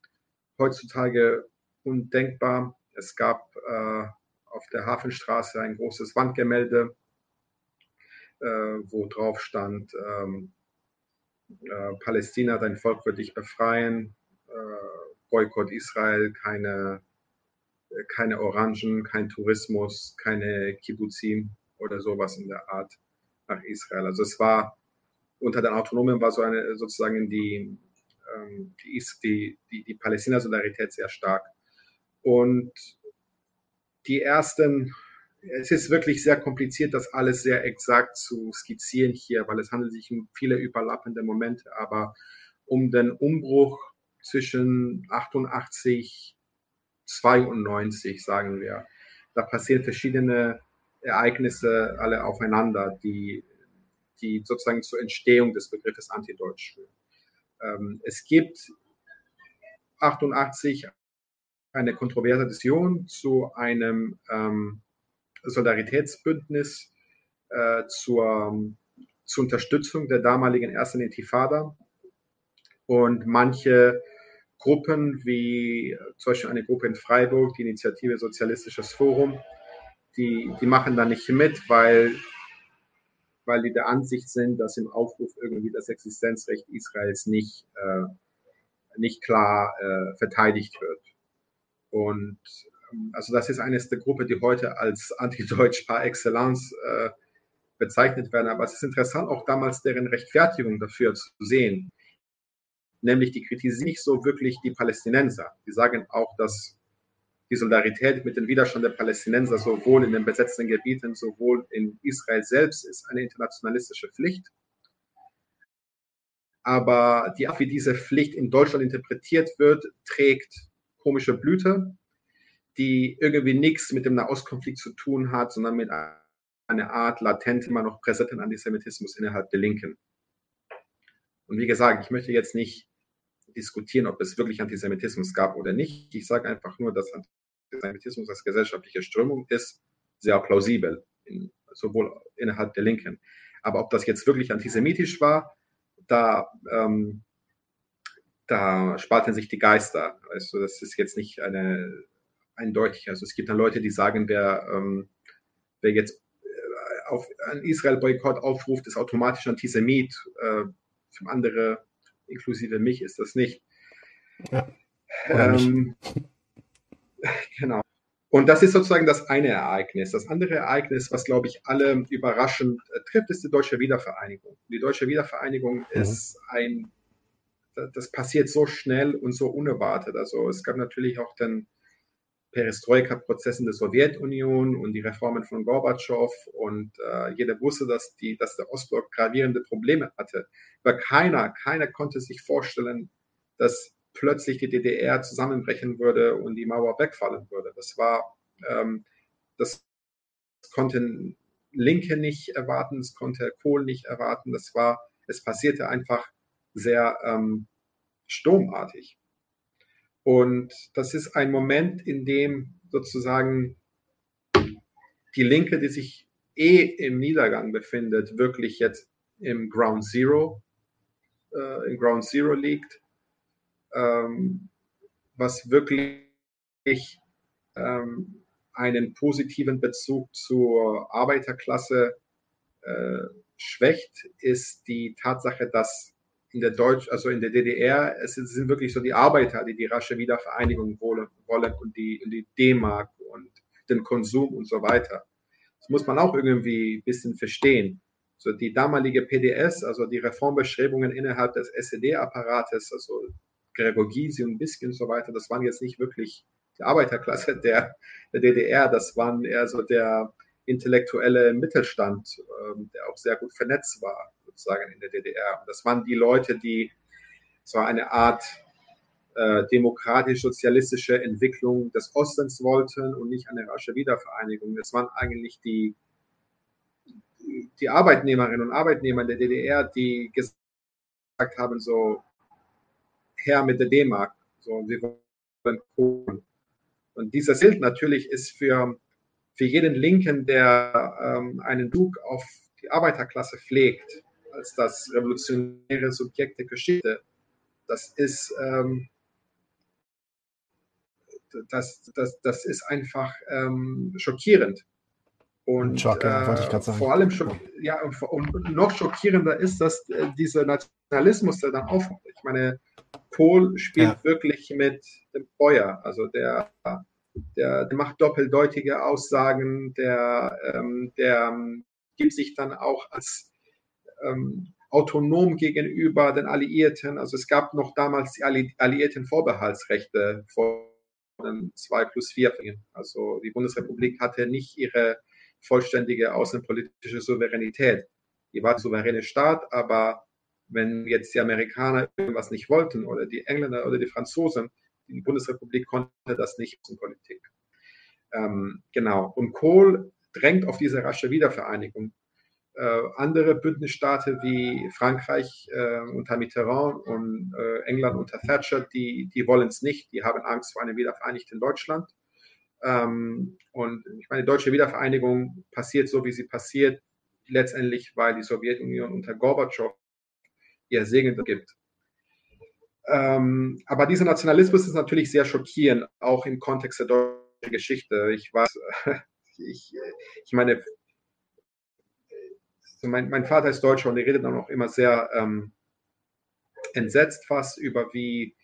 heutzutage undenkbar. Es gab äh, auf der Hafenstraße ein großes Wandgemälde, äh, wo drauf stand, ähm, äh, Palästina, dein Volk wird dich befreien, äh, Boykott Israel, keine, keine Orangen, kein Tourismus, keine Kibbuzim oder sowas in der Art nach Israel. Also es war unter den Autonomen war so eine sozusagen die, ähm, die, die, die, Palästina-Solidarität sehr stark. Und die ersten, es ist wirklich sehr kompliziert, das alles sehr exakt zu skizzieren hier, weil es handelt sich um viele überlappende Momente, aber um den Umbruch zwischen 88, 92, sagen wir, da passieren verschiedene Ereignisse alle aufeinander, die, die sozusagen zur Entstehung des Begriffes Antideutsch führen. Ähm, es gibt 88 eine kontroverse Diskussion zu einem ähm, Solidaritätsbündnis äh, zur, zur Unterstützung der damaligen ersten Intifada. Und manche Gruppen, wie zum Beispiel eine Gruppe in Freiburg, die Initiative Sozialistisches Forum, die, die machen da nicht mit, weil, weil die der Ansicht sind, dass im Aufruf irgendwie das Existenzrecht Israels nicht, äh, nicht klar äh, verteidigt wird. Und ähm, also das ist eines der Gruppe, die heute als antideutsch par excellence äh, bezeichnet werden. Aber es ist interessant, auch damals deren Rechtfertigung dafür zu sehen. Nämlich die kritisieren nicht so wirklich die Palästinenser. Die sagen auch, dass die Solidarität mit dem Widerstand der Palästinenser sowohl in den besetzten Gebieten, sowohl in Israel selbst ist eine internationalistische Pflicht. Aber die Art, wie diese Pflicht in Deutschland interpretiert wird, trägt komische Blüte, die irgendwie nichts mit dem Nahostkonflikt zu tun hat, sondern mit einer Art latent immer noch präsenten Antisemitismus innerhalb der Linken. Und wie gesagt, ich möchte jetzt nicht diskutieren, ob es wirklich Antisemitismus gab oder nicht. Ich sage einfach nur, dass Antisemitismus als gesellschaftliche Strömung ist sehr plausibel, in, sowohl innerhalb der Linken. Aber ob das jetzt wirklich antisemitisch war, da ähm, da spalten sich die Geister. Also das ist jetzt nicht eine eindeutig. Also es gibt dann Leute, die sagen, wer, ähm, wer jetzt äh, auf einen Israel-Boykott aufruft, ist automatisch Antisemit. Äh, für andere, inklusive mich, ist das nicht. Ja, ähm, genau. Und das ist sozusagen das eine Ereignis. Das andere Ereignis, was, glaube ich, alle überraschend äh, trifft, ist die Deutsche Wiedervereinigung. Die Deutsche Wiedervereinigung mhm. ist ein das passiert so schnell und so unerwartet. Also es gab natürlich auch den Perestroika-Prozess in der Sowjetunion und die Reformen von Gorbatschow und äh, jeder wusste, dass, die, dass der Ostblock gravierende Probleme hatte. Aber keiner, keiner konnte sich vorstellen, dass plötzlich die DDR zusammenbrechen würde und die Mauer wegfallen würde. Das war, ähm, das konnten Linke nicht erwarten, das konnte Kohl nicht erwarten. Das war, es passierte einfach sehr ähm, sturmartig. Und das ist ein Moment, in dem sozusagen die Linke, die sich eh im Niedergang befindet, wirklich jetzt im Ground Zero, äh, im Ground Zero liegt, ähm, was wirklich ähm, einen positiven Bezug zur Arbeiterklasse äh, schwächt, ist die Tatsache, dass in der Deutsch, also in der DDR, es sind wirklich so die Arbeiter, die die rasche Wiedervereinigung wollen, wollen und die, die D-Mark und den Konsum und so weiter. Das muss man auch irgendwie ein bisschen verstehen. So die damalige PDS, also die Reformbestrebungen innerhalb des SED-Apparates, also Gregor Gysi und Biskin und so weiter, das waren jetzt nicht wirklich die Arbeiterklasse der, der DDR, das waren eher so der intellektuelle Mittelstand, ähm, der auch sehr gut vernetzt war, sozusagen in der DDR. Und das waren die Leute, die so eine Art äh, demokratisch-sozialistische Entwicklung des Ostens wollten und nicht eine rasche Wiedervereinigung. Das waren eigentlich die, die Arbeitnehmerinnen und Arbeitnehmer der DDR, die gesagt haben, so, her mit der D-Mark, so, wir wollen Kohlen. Und dieses Bild natürlich ist für, für jeden Linken, der ähm, einen Druck auf die Arbeiterklasse pflegt, als das revolutionäre Subjekt der Geschichte, das ist, ähm, das, das, das ist einfach ähm, schockierend. Und Schock, äh, vor allem schock, ja, und noch schockierender ist, dass äh, dieser Nationalismus, der dann aufkommt. Ich meine, Kohl spielt ja. wirklich mit dem Feuer. Also der, der, der macht doppeldeutige Aussagen, der, ähm, der ähm, gibt sich dann auch als ähm, autonom gegenüber den Alliierten. Also es gab noch damals die Alli Alliierten Vorbehaltsrechte vor den 2 plus 4. Also die Bundesrepublik hatte nicht ihre vollständige außenpolitische Souveränität. Die war souveräne Staat, aber wenn jetzt die Amerikaner irgendwas nicht wollten oder die Engländer oder die Franzosen, die Bundesrepublik konnte das nicht in Politik. Ähm, genau. Und Kohl drängt auf diese rasche Wiedervereinigung. Äh, andere Bündnisstaaten wie Frankreich äh, unter Mitterrand und äh, England unter Thatcher, die, die wollen es nicht. Die haben Angst vor einem wiedervereinigten Deutschland. Ähm, und ich meine, die deutsche Wiedervereinigung passiert so, wie sie passiert, letztendlich, weil die Sowjetunion unter Gorbatschow ihr Segen gibt. Ähm, aber dieser Nationalismus ist natürlich sehr schockierend, auch im Kontext der deutschen Geschichte. Ich weiß, ich, ich meine, mein, mein, Vater ist Deutscher und er redet dann auch immer sehr ähm, entsetzt fast über wie,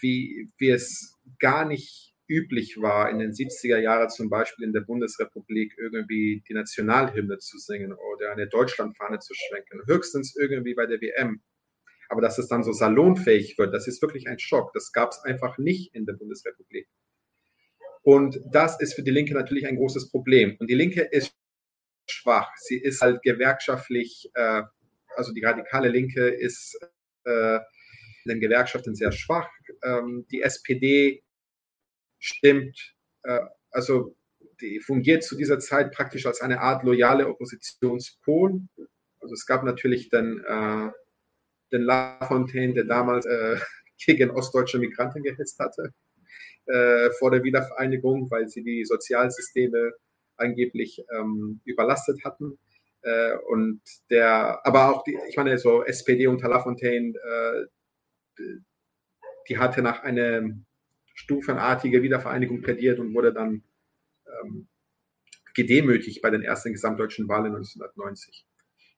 wie, wie es gar nicht üblich war, in den 70er Jahren zum Beispiel in der Bundesrepublik irgendwie die Nationalhymne zu singen oder eine Deutschlandfahne zu schwenken. Höchstens irgendwie bei der WM. Aber dass es dann so salonfähig wird, das ist wirklich ein Schock. Das gab es einfach nicht in der Bundesrepublik. Und das ist für die Linke natürlich ein großes Problem. Und die Linke ist schwach. Sie ist halt gewerkschaftlich, äh, also die radikale Linke ist äh, in den Gewerkschaften sehr schwach. Ähm, die SPD stimmt, äh, also die fungiert zu dieser Zeit praktisch als eine Art loyale Oppositionspol. Also es gab natürlich dann äh, den Lafontaine, der damals äh, gegen ostdeutsche Migranten gehetzt hatte äh, vor der Wiedervereinigung, weil sie die Sozialsysteme angeblich ähm, überlastet hatten. Äh, und der, aber auch die, ich meine, so SPD unter Lafontaine, äh, die hatte nach einem stufenartige Wiedervereinigung plädiert und wurde dann ähm, gedemütigt bei den ersten gesamtdeutschen Wahlen 1990.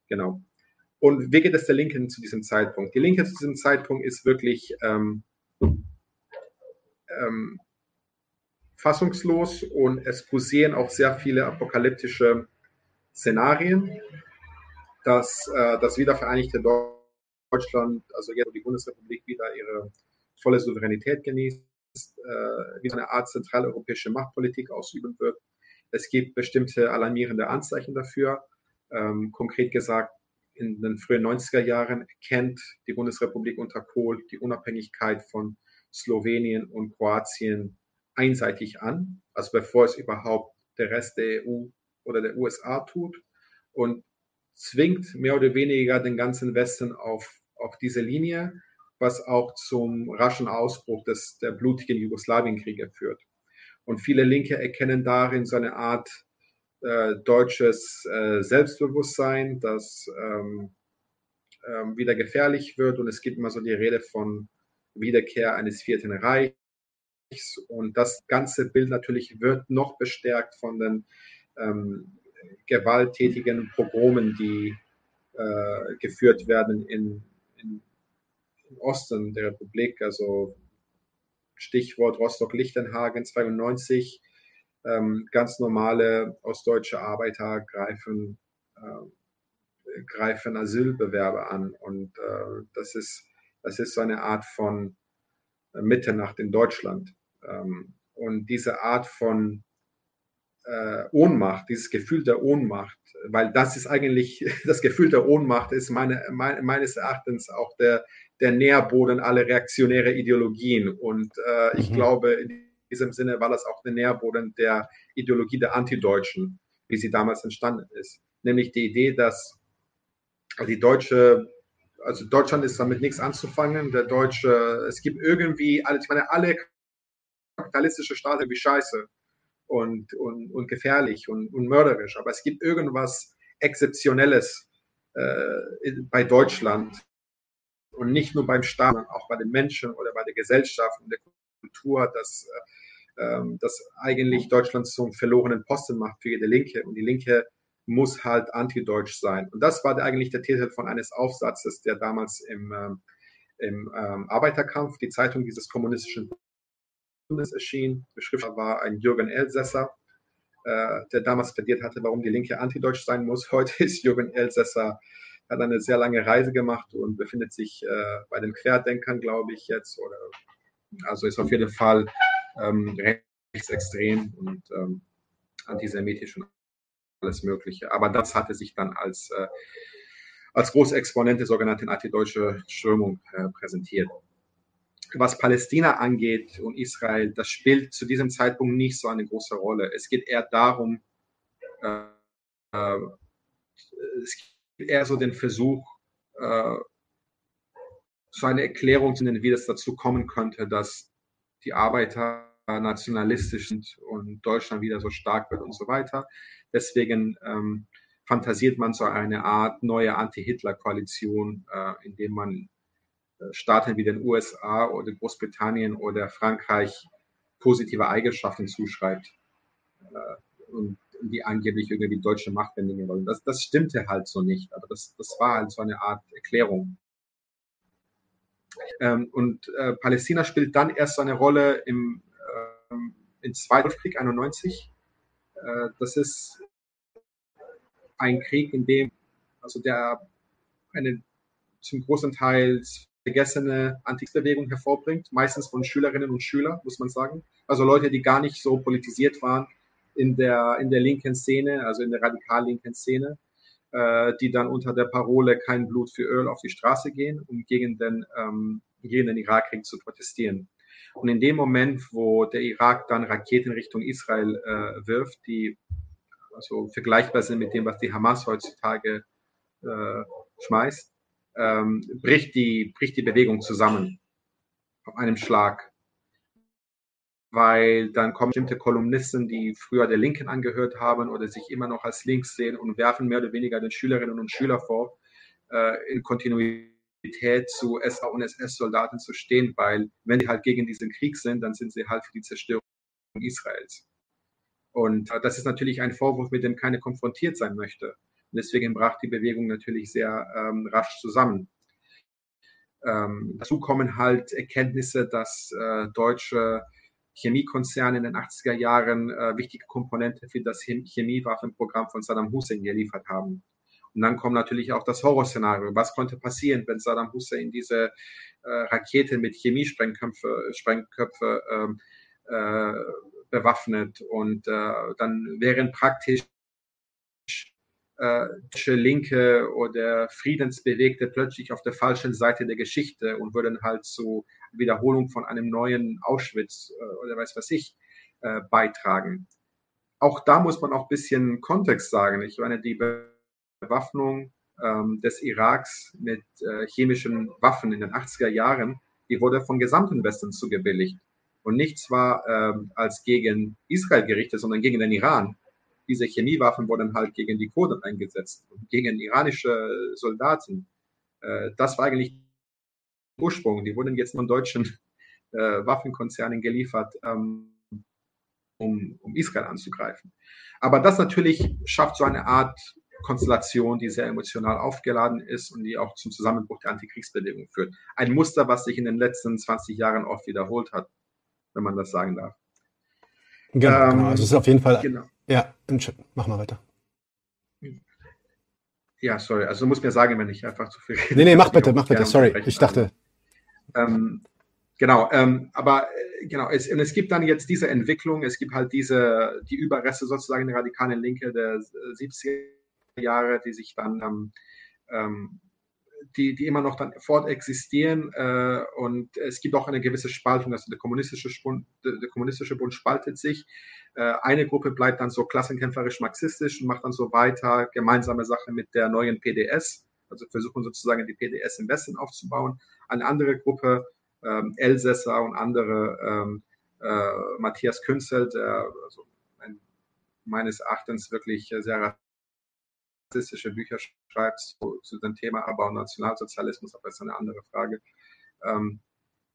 Genau. Und wie geht es der Linken zu diesem Zeitpunkt? Die Linke zu diesem Zeitpunkt ist wirklich ähm, ähm, fassungslos und es kursieren auch sehr viele apokalyptische Szenarien, dass äh, das wiedervereinigte Deutschland, also jetzt die Bundesrepublik wieder ihre volle Souveränität genießt, äh, wie eine Art zentraleuropäische Machtpolitik ausüben wird. Es gibt bestimmte alarmierende Anzeichen dafür. Ähm, konkret gesagt, in den frühen 90er Jahren erkennt die Bundesrepublik unter Kohl die Unabhängigkeit von Slowenien und Kroatien einseitig an, also bevor es überhaupt der Rest der EU oder der USA tut und zwingt mehr oder weniger den ganzen Westen auf, auf diese Linie, was auch zum raschen Ausbruch des, der blutigen Jugoslawienkriege führt. Und viele Linke erkennen darin so eine Art äh, deutsches äh, Selbstbewusstsein, das ähm, ähm, wieder gefährlich wird. Und es gibt immer so die Rede von Wiederkehr eines Vierten Reichs. Und das ganze Bild natürlich wird noch bestärkt von den ähm, gewalttätigen Pogromen, die äh, geführt werden in, in, im Osten der Republik. Also Stichwort Rostock-Lichtenhagen 92. Ähm, ganz normale ostdeutsche Arbeiter greifen, äh, greifen Asylbewerber an. Und äh, das, ist, das ist so eine Art von Mitternacht in Deutschland. Ähm, und diese Art von äh, Ohnmacht, dieses Gefühl der Ohnmacht, weil das ist eigentlich, das Gefühl der Ohnmacht ist meine, mein, meines Erachtens auch der, der Nährboden aller reaktionäre Ideologien. Und äh, ich mhm. glaube, in diesem Sinne war das auch der Nährboden der Ideologie der Antideutschen, wie sie damals entstanden ist. Nämlich die Idee, dass die deutsche, also Deutschland ist damit nichts anzufangen. Der deutsche, es gibt irgendwie, ich meine, alle kapitalistische Staaten wie scheiße und, und, und gefährlich und, und mörderisch. Aber es gibt irgendwas Exzeptionelles äh, bei Deutschland und nicht nur beim Staat, sondern auch bei den Menschen oder bei der Gesellschaft und der Kultur, das, äh, ähm, das eigentlich Deutschland zum verlorenen Posten macht für jede Linke. Und die Linke muss halt antideutsch sein. Und das war eigentlich der Titel von eines Aufsatzes, der damals im, äh, im ähm, Arbeiterkampf, die Zeitung dieses kommunistischen Bundes erschien. Beschrifter war ein Jürgen Elsässer, äh, der damals plädiert hatte, warum die Linke antideutsch sein muss. Heute ist Jürgen Elsässer, hat eine sehr lange Reise gemacht und befindet sich äh, bei den Querdenkern, glaube ich, jetzt. Oder, also ist auf jeden Fall ähm, rechtsextrem und ähm, antisemitisch und alles Mögliche. Aber das hatte sich dann als, äh, als große Exponent der sogenannten antideutsche Strömung äh, präsentiert was Palästina angeht und Israel, das spielt zu diesem Zeitpunkt nicht so eine große Rolle. Es geht eher darum, äh, äh, es gibt eher so den Versuch, äh, so eine Erklärung zu nennen, wie das dazu kommen könnte, dass die Arbeiter nationalistisch sind und Deutschland wieder so stark wird und so weiter. Deswegen ähm, fantasiert man so eine Art neue Anti-Hitler-Koalition, äh, indem man Staaten wie den USA oder Großbritannien oder Frankreich positive Eigenschaften zuschreibt äh, und die angeblich irgendwie deutsche Macht wollen. Das, das stimmte halt so nicht. Aber das, das war halt so eine Art Erklärung. Ähm, und äh, Palästina spielt dann erst so eine Rolle im, äh, im Zweiten Krieg 91. Äh, das ist ein Krieg, in dem also der eine zum großen Teil vergessene Antikriegsbewegung hervorbringt, meistens von Schülerinnen und Schülern, muss man sagen. Also Leute, die gar nicht so politisiert waren in der, in der linken Szene, also in der radikal linken Szene, äh, die dann unter der Parole kein Blut für Öl auf die Straße gehen, um gegen den, ähm, gegen den Irakkrieg zu protestieren. Und in dem Moment, wo der Irak dann Raketen Richtung Israel äh, wirft, die also vergleichbar sind mit dem, was die Hamas heutzutage äh, schmeißt, ähm, bricht, die, bricht die Bewegung zusammen auf einem Schlag. Weil dann kommen bestimmte Kolumnisten, die früher der Linken angehört haben oder sich immer noch als links sehen und werfen mehr oder weniger den Schülerinnen und Schülern vor, äh, in Kontinuität zu SA und SS-Soldaten zu stehen, weil wenn die halt gegen diesen Krieg sind, dann sind sie halt für die Zerstörung Israels. Und äh, das ist natürlich ein Vorwurf, mit dem keiner konfrontiert sein möchte. Und deswegen brach die Bewegung natürlich sehr ähm, rasch zusammen. Ähm, dazu kommen halt Erkenntnisse, dass äh, deutsche Chemiekonzerne in den 80er Jahren äh, wichtige Komponente für das Chemiewaffenprogramm von Saddam Hussein geliefert haben. Und dann kommt natürlich auch das Horrorszenario. Was konnte passieren, wenn Saddam Hussein diese äh, Rakete mit Chemiesprengköpfe Sprengköpfe, ähm, äh, bewaffnet und äh, dann wären praktisch äh, Linke oder Friedensbewegte plötzlich auf der falschen Seite der Geschichte und würden halt zu Wiederholung von einem neuen Auschwitz äh, oder weiß was ich äh, beitragen. auch da muss man auch ein bisschen Kontext sagen. Ich meine, die Bewaffnung ähm, des Iraks mit äh, chemischen Waffen in den 80er Jahren, die wurde vom gesamten Westen zugebilligt. Und nicht zwar ähm, als gegen Israel gerichtet, sondern gegen den Iran. Diese Chemiewaffen wurden halt gegen die Kurden eingesetzt und gegen iranische Soldaten. Äh, das war eigentlich Ursprung. Die wurden jetzt von deutschen äh, Waffenkonzernen geliefert, ähm, um, um Israel anzugreifen. Aber das natürlich schafft so eine Art Konstellation, die sehr emotional aufgeladen ist und die auch zum Zusammenbruch der Antikriegsbewegung führt. Ein Muster, was sich in den letzten 20 Jahren oft wiederholt hat, wenn man das sagen darf. Genau, ähm, genau. also es ist auf jeden Fall. Genau. Ja, mach mal weiter. Ja, sorry. Also du musst mir sagen, wenn ich einfach zu viel. Nee, nee, mach bitte, mach bitte. Sorry, ich dachte. Ähm, genau, ähm, aber äh, genau, es, und es gibt dann jetzt diese Entwicklung, es gibt halt diese, die Überreste sozusagen der radikalen Linke der 70er Jahre, die sich dann ähm, ähm, die, die immer noch dann fort existieren. Äh, und es gibt auch eine gewisse Spaltung. Also der kommunistische, Bund, der kommunistische Bund spaltet sich. Äh, eine Gruppe bleibt dann so klassenkämpferisch marxistisch und macht dann so weiter gemeinsame Sache mit der neuen PDS. Also versuchen sozusagen die PDS im Westen aufzubauen. Eine andere Gruppe, ähm, Elsässer und andere, ähm, äh, Matthias Künzel, der also ein, meines Erachtens wirklich sehr rassistische Bücher schreibt zu, zu dem Thema und Nationalsozialismus, aber ist eine andere Frage. Ähm,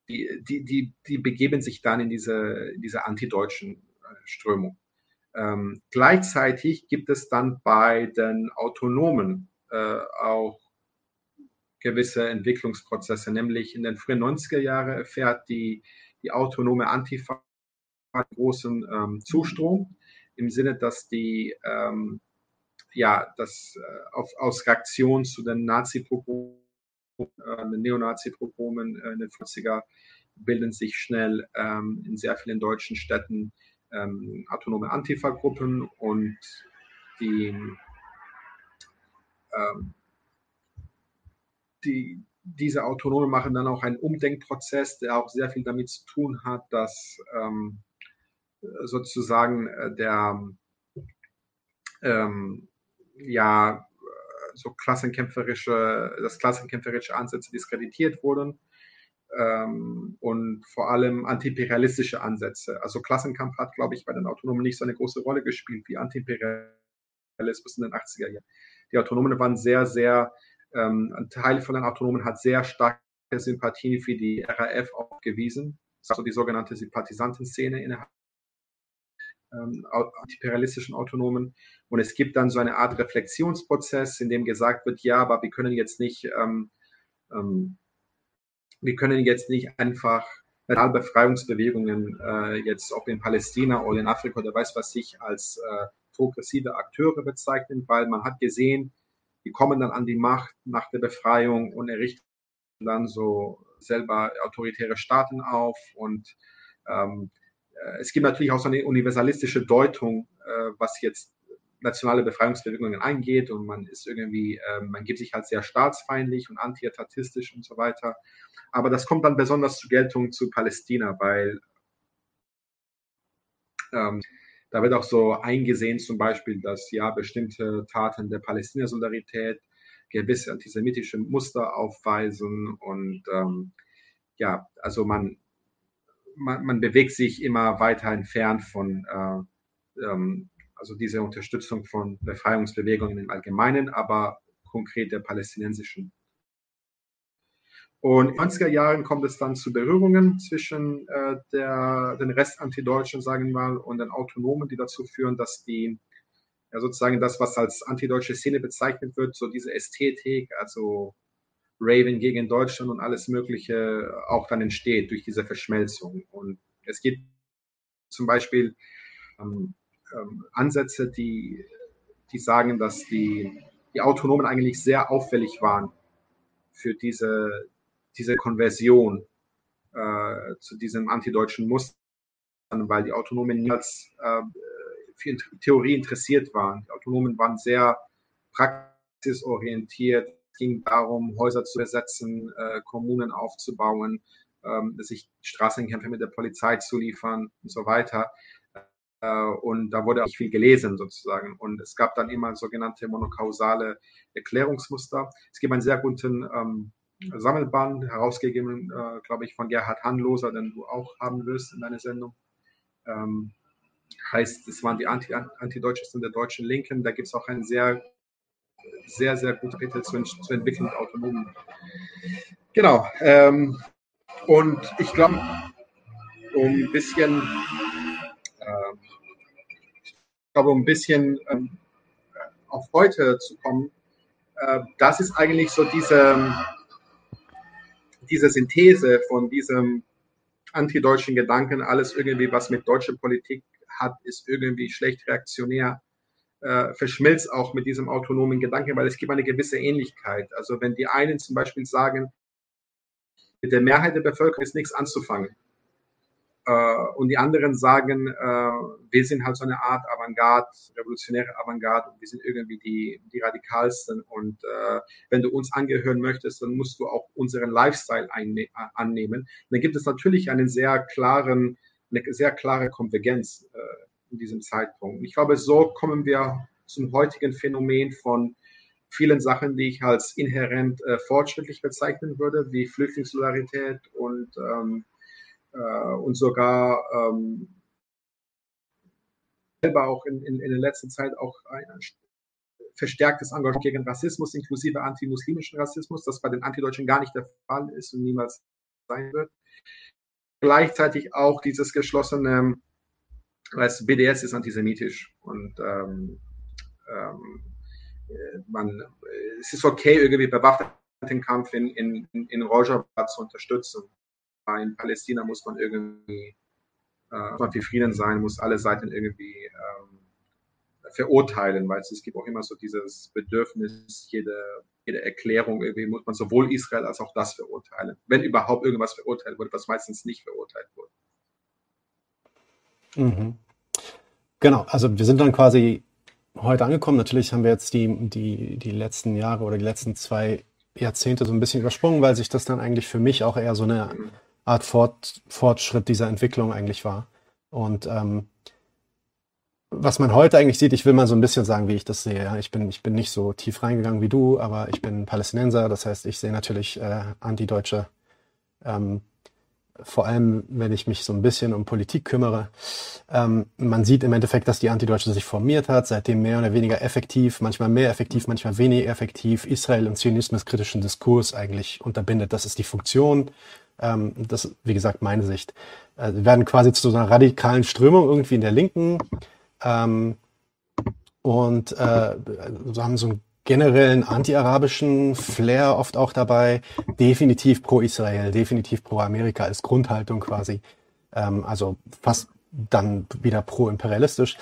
die, die, die, die begeben sich dann in diese, diese antideutschen äh, Strömung. Ähm, gleichzeitig gibt es dann bei den Autonomen äh, auch gewisse Entwicklungsprozesse, nämlich in den frühen 90er Jahren erfährt die, die autonome Antifa großen ähm, Zustrom, im Sinne, dass die ähm, ja, das äh, auf, aus Reaktion zu den Nazi-Pogromen, äh, den Neonazi-Pogromen äh, in den 40er bilden sich schnell ähm, in sehr vielen deutschen Städten ähm, autonome Antifa-Gruppen und die, ähm, die, diese Autonome machen dann auch einen Umdenkprozess, der auch sehr viel damit zu tun hat, dass ähm, sozusagen der ähm, ja so klassenkämpferische, dass klassenkämpferische Ansätze diskreditiert wurden ähm, und vor allem antiimperialistische Ansätze. Also Klassenkampf hat, glaube ich, bei den Autonomen nicht so eine große Rolle gespielt wie Antiimperialismus in den 80er Jahren. Die Autonomen waren sehr, sehr, ähm, ein Teil von den Autonomen hat sehr starke Sympathien für die RAF aufgewiesen, also die sogenannte Sympathisantenszene innerhalb ähm, antiimperialistischen Autonomen. Und es gibt dann so eine Art Reflexionsprozess, in dem gesagt wird, ja, aber wir können jetzt nicht, ähm, ähm, wir können jetzt nicht einfach Befreiungsbewegungen äh, jetzt ob in Palästina oder in Afrika oder weiß was ich als äh, progressive Akteure bezeichnen, weil man hat gesehen, die kommen dann an die Macht nach der Befreiung und errichten dann so selber autoritäre Staaten auf und ähm, äh, es gibt natürlich auch so eine universalistische Deutung, äh, was jetzt nationale Befreiungsbewegungen eingeht und man ist irgendwie, äh, man gibt sich halt sehr staatsfeindlich und antietatistisch und so weiter. Aber das kommt dann besonders zur Geltung zu Palästina, weil ähm, da wird auch so eingesehen zum Beispiel, dass ja bestimmte Taten der Palästina-Solidarität gewisse antisemitische Muster aufweisen und ähm, ja, also man, man, man, bewegt sich immer weiter entfernt von äh, ähm, also diese Unterstützung von Befreiungsbewegungen im Allgemeinen, aber konkret der palästinensischen. Und in den 90er Jahren kommt es dann zu Berührungen zwischen äh, der, den Rest-Antideutschen, sagen wir mal, und den Autonomen, die dazu führen, dass die ja, sozusagen das, was als antideutsche Szene bezeichnet wird, so diese Ästhetik, also Raven gegen Deutschland und alles Mögliche auch dann entsteht durch diese Verschmelzung. Und es gibt zum Beispiel ähm, ähm, Ansätze, die, die sagen, dass die, die Autonomen eigentlich sehr auffällig waren für diese, diese Konversion äh, zu diesem antideutschen Muster, weil die Autonomen niemals äh, für Theorie interessiert waren. Die Autonomen waren sehr praxisorientiert. Ging darum, Häuser zu ersetzen, äh, Kommunen aufzubauen, ähm, sich Straßenkämpfe mit der Polizei zu liefern und so weiter. und da wurde auch viel gelesen sozusagen. Und es gab dann immer sogenannte monokausale Erklärungsmuster. Es gibt einen sehr guten ähm, Sammelband, herausgegeben, äh, glaube ich, von Gerhard Hanloser, den du auch haben wirst in deiner Sendung. Ähm, heißt, es waren die Anti der deutschen Linken. Da gibt es auch ein sehr, sehr, sehr gutes Kapitel zu, zu entwickeln mit Autonomen. Genau. Ähm, und ich glaube, um ein bisschen, äh, ich glaube, um ein bisschen ähm, auf heute zu kommen, äh, das ist eigentlich so diese, diese Synthese von diesem antideutschen Gedanken, alles irgendwie, was mit deutscher Politik hat, ist irgendwie schlecht reaktionär, äh, verschmilzt auch mit diesem autonomen Gedanken, weil es gibt eine gewisse Ähnlichkeit. Also wenn die einen zum Beispiel sagen, mit der Mehrheit der Bevölkerung ist nichts anzufangen, äh, und die anderen sagen, äh, wir sind halt so eine Art Avantgarde, revolutionäre Avantgarde und wir sind irgendwie die, die radikalsten. Und äh, wenn du uns angehören möchtest, dann musst du auch unseren Lifestyle annehmen. Und dann gibt es natürlich einen sehr klaren, eine sehr klare Konvergenz äh, in diesem Zeitpunkt. Ich glaube, so kommen wir zum heutigen Phänomen von vielen Sachen, die ich als inhärent äh, fortschrittlich bezeichnen würde, wie Flüchtlingssolidarität und ähm, äh, und sogar ähm, selber auch in, in, in der letzten Zeit auch ein verstärktes Engagement gegen Rassismus, inklusive antimuslimischen Rassismus, das bei den Antideutschen gar nicht der Fall ist und niemals sein wird. Gleichzeitig auch dieses geschlossene, als BDS ist antisemitisch und ähm, ähm, man, es ist okay, irgendwie bewaffneten Kampf in, in, in Rojava zu unterstützen in Palästina muss man irgendwie äh, muss man für Frieden sein, muss alle Seiten irgendwie ähm, verurteilen, weil es gibt auch immer so dieses Bedürfnis, jede, jede Erklärung irgendwie muss man sowohl Israel als auch das verurteilen. Wenn überhaupt irgendwas verurteilt wurde, was meistens nicht verurteilt. Mhm. Genau, also wir sind dann quasi heute angekommen. Natürlich haben wir jetzt die, die, die letzten Jahre oder die letzten zwei Jahrzehnte so ein bisschen übersprungen, weil sich das dann eigentlich für mich auch eher so eine. Art Fort, Fortschritt dieser Entwicklung eigentlich war. Und ähm, was man heute eigentlich sieht, ich will mal so ein bisschen sagen, wie ich das sehe. Ich, bin, ich bin nicht so tief reingegangen wie du, aber ich bin Palästinenser, das heißt, ich sehe natürlich äh, antideutsche, ähm, vor allem wenn ich mich so ein bisschen um Politik kümmere. Ähm, man sieht im Endeffekt, dass die Antideutsche sich formiert hat, seitdem mehr oder weniger effektiv, manchmal mehr effektiv, manchmal weniger effektiv, Israel und Zionismus kritischen Diskurs eigentlich unterbindet. Das ist die Funktion ähm, das ist, wie gesagt, meine Sicht. Äh, wir werden quasi zu so einer radikalen Strömung irgendwie in der Linken ähm, und äh, haben so einen generellen anti-arabischen Flair oft auch dabei. Definitiv pro Israel, definitiv pro Amerika als Grundhaltung quasi. Ähm, also fast dann wieder pro-imperialistisch.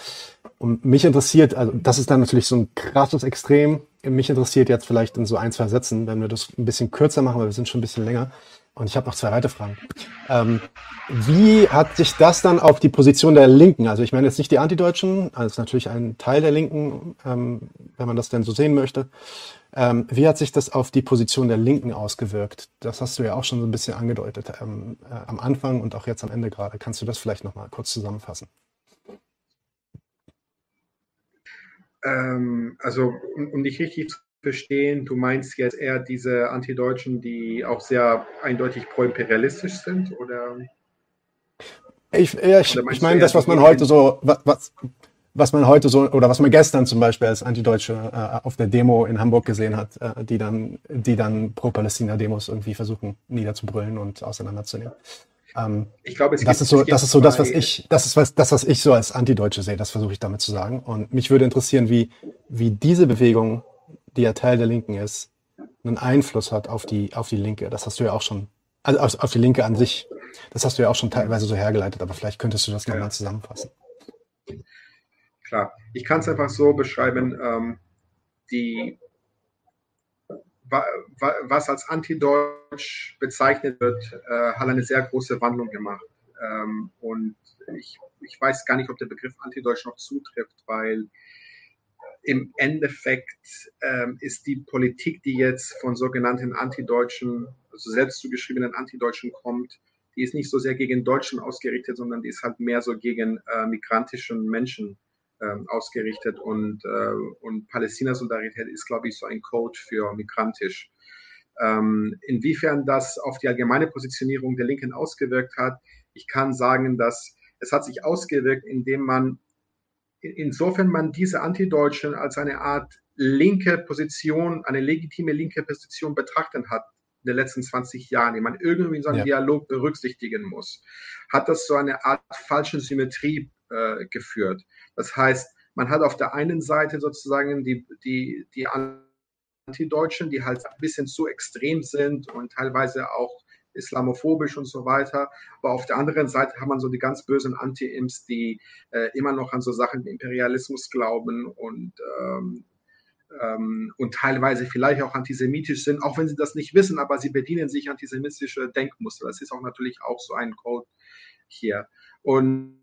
Und mich interessiert, also das ist dann natürlich so ein krasses Extrem. Mich interessiert jetzt vielleicht in so ein, zwei Sätzen, wenn wir das ein bisschen kürzer machen, weil wir sind schon ein bisschen länger. Und ich habe noch zwei weitere Fragen. Ähm, wie hat sich das dann auf die Position der Linken, also ich meine jetzt nicht die Antideutschen, also natürlich ein Teil der Linken, ähm, wenn man das denn so sehen möchte, ähm, wie hat sich das auf die Position der Linken ausgewirkt? Das hast du ja auch schon so ein bisschen angedeutet ähm, äh, am Anfang und auch jetzt am Ende gerade. Kannst du das vielleicht nochmal kurz zusammenfassen? Ähm, also, um, um dich richtig zu verstehen, du meinst jetzt eher diese Antideutschen, die auch sehr eindeutig pro-imperialistisch sind, oder? Ich, ja, ich, ich meine, das, was man heute so, was, was man heute so, oder was man gestern zum Beispiel als Antideutsche äh, auf der Demo in Hamburg gesehen hat, äh, die dann, die dann Pro-Palästina-Demos irgendwie versuchen niederzubrüllen und auseinanderzunehmen. Ähm, ich glaube, das ist so, das ist so das, was ich, das ist was, das, was ich so als Antideutsche sehe. Das versuche ich damit zu sagen. Und mich würde interessieren, wie, wie diese Bewegung die ja Teil der Linken ist, einen Einfluss hat auf die, auf die Linke. Das hast du ja auch schon, also auf, auf die Linke an sich. Das hast du ja auch schon teilweise so hergeleitet, aber vielleicht könntest du das nochmal ja. zusammenfassen. Klar, ich kann es einfach so beschreiben, ähm, die, was als antideutsch bezeichnet wird, äh, hat eine sehr große Wandlung gemacht. Ähm, und ich, ich weiß gar nicht, ob der Begriff antideutsch noch zutrifft, weil im Endeffekt ähm, ist die Politik, die jetzt von sogenannten Antideutschen, also selbst zugeschriebenen Antideutschen kommt, die ist nicht so sehr gegen Deutschen ausgerichtet, sondern die ist halt mehr so gegen äh, migrantischen Menschen ähm, ausgerichtet. Und, äh, und Palästina-Solidarität ist, glaube ich, so ein Code für migrantisch. Ähm, inwiefern das auf die allgemeine Positionierung der Linken ausgewirkt hat, ich kann sagen, dass es hat sich ausgewirkt, indem man insofern man diese Antideutschen als eine Art linke Position, eine legitime linke Position betrachtet hat in den letzten 20 Jahren, die man irgendwie in seinem ja. Dialog berücksichtigen muss, hat das so eine Art falsche Symmetrie äh, geführt. Das heißt, man hat auf der einen Seite sozusagen die, die, die Antideutschen, die halt ein bisschen zu extrem sind und teilweise auch islamophobisch und so weiter. Aber auf der anderen Seite hat man so die ganz bösen Anti-Imps, die äh, immer noch an so Sachen wie Imperialismus glauben und ähm, ähm, und teilweise vielleicht auch antisemitisch sind, auch wenn sie das nicht wissen, aber sie bedienen sich antisemitische Denkmuster. Das ist auch natürlich auch so ein Code hier. Und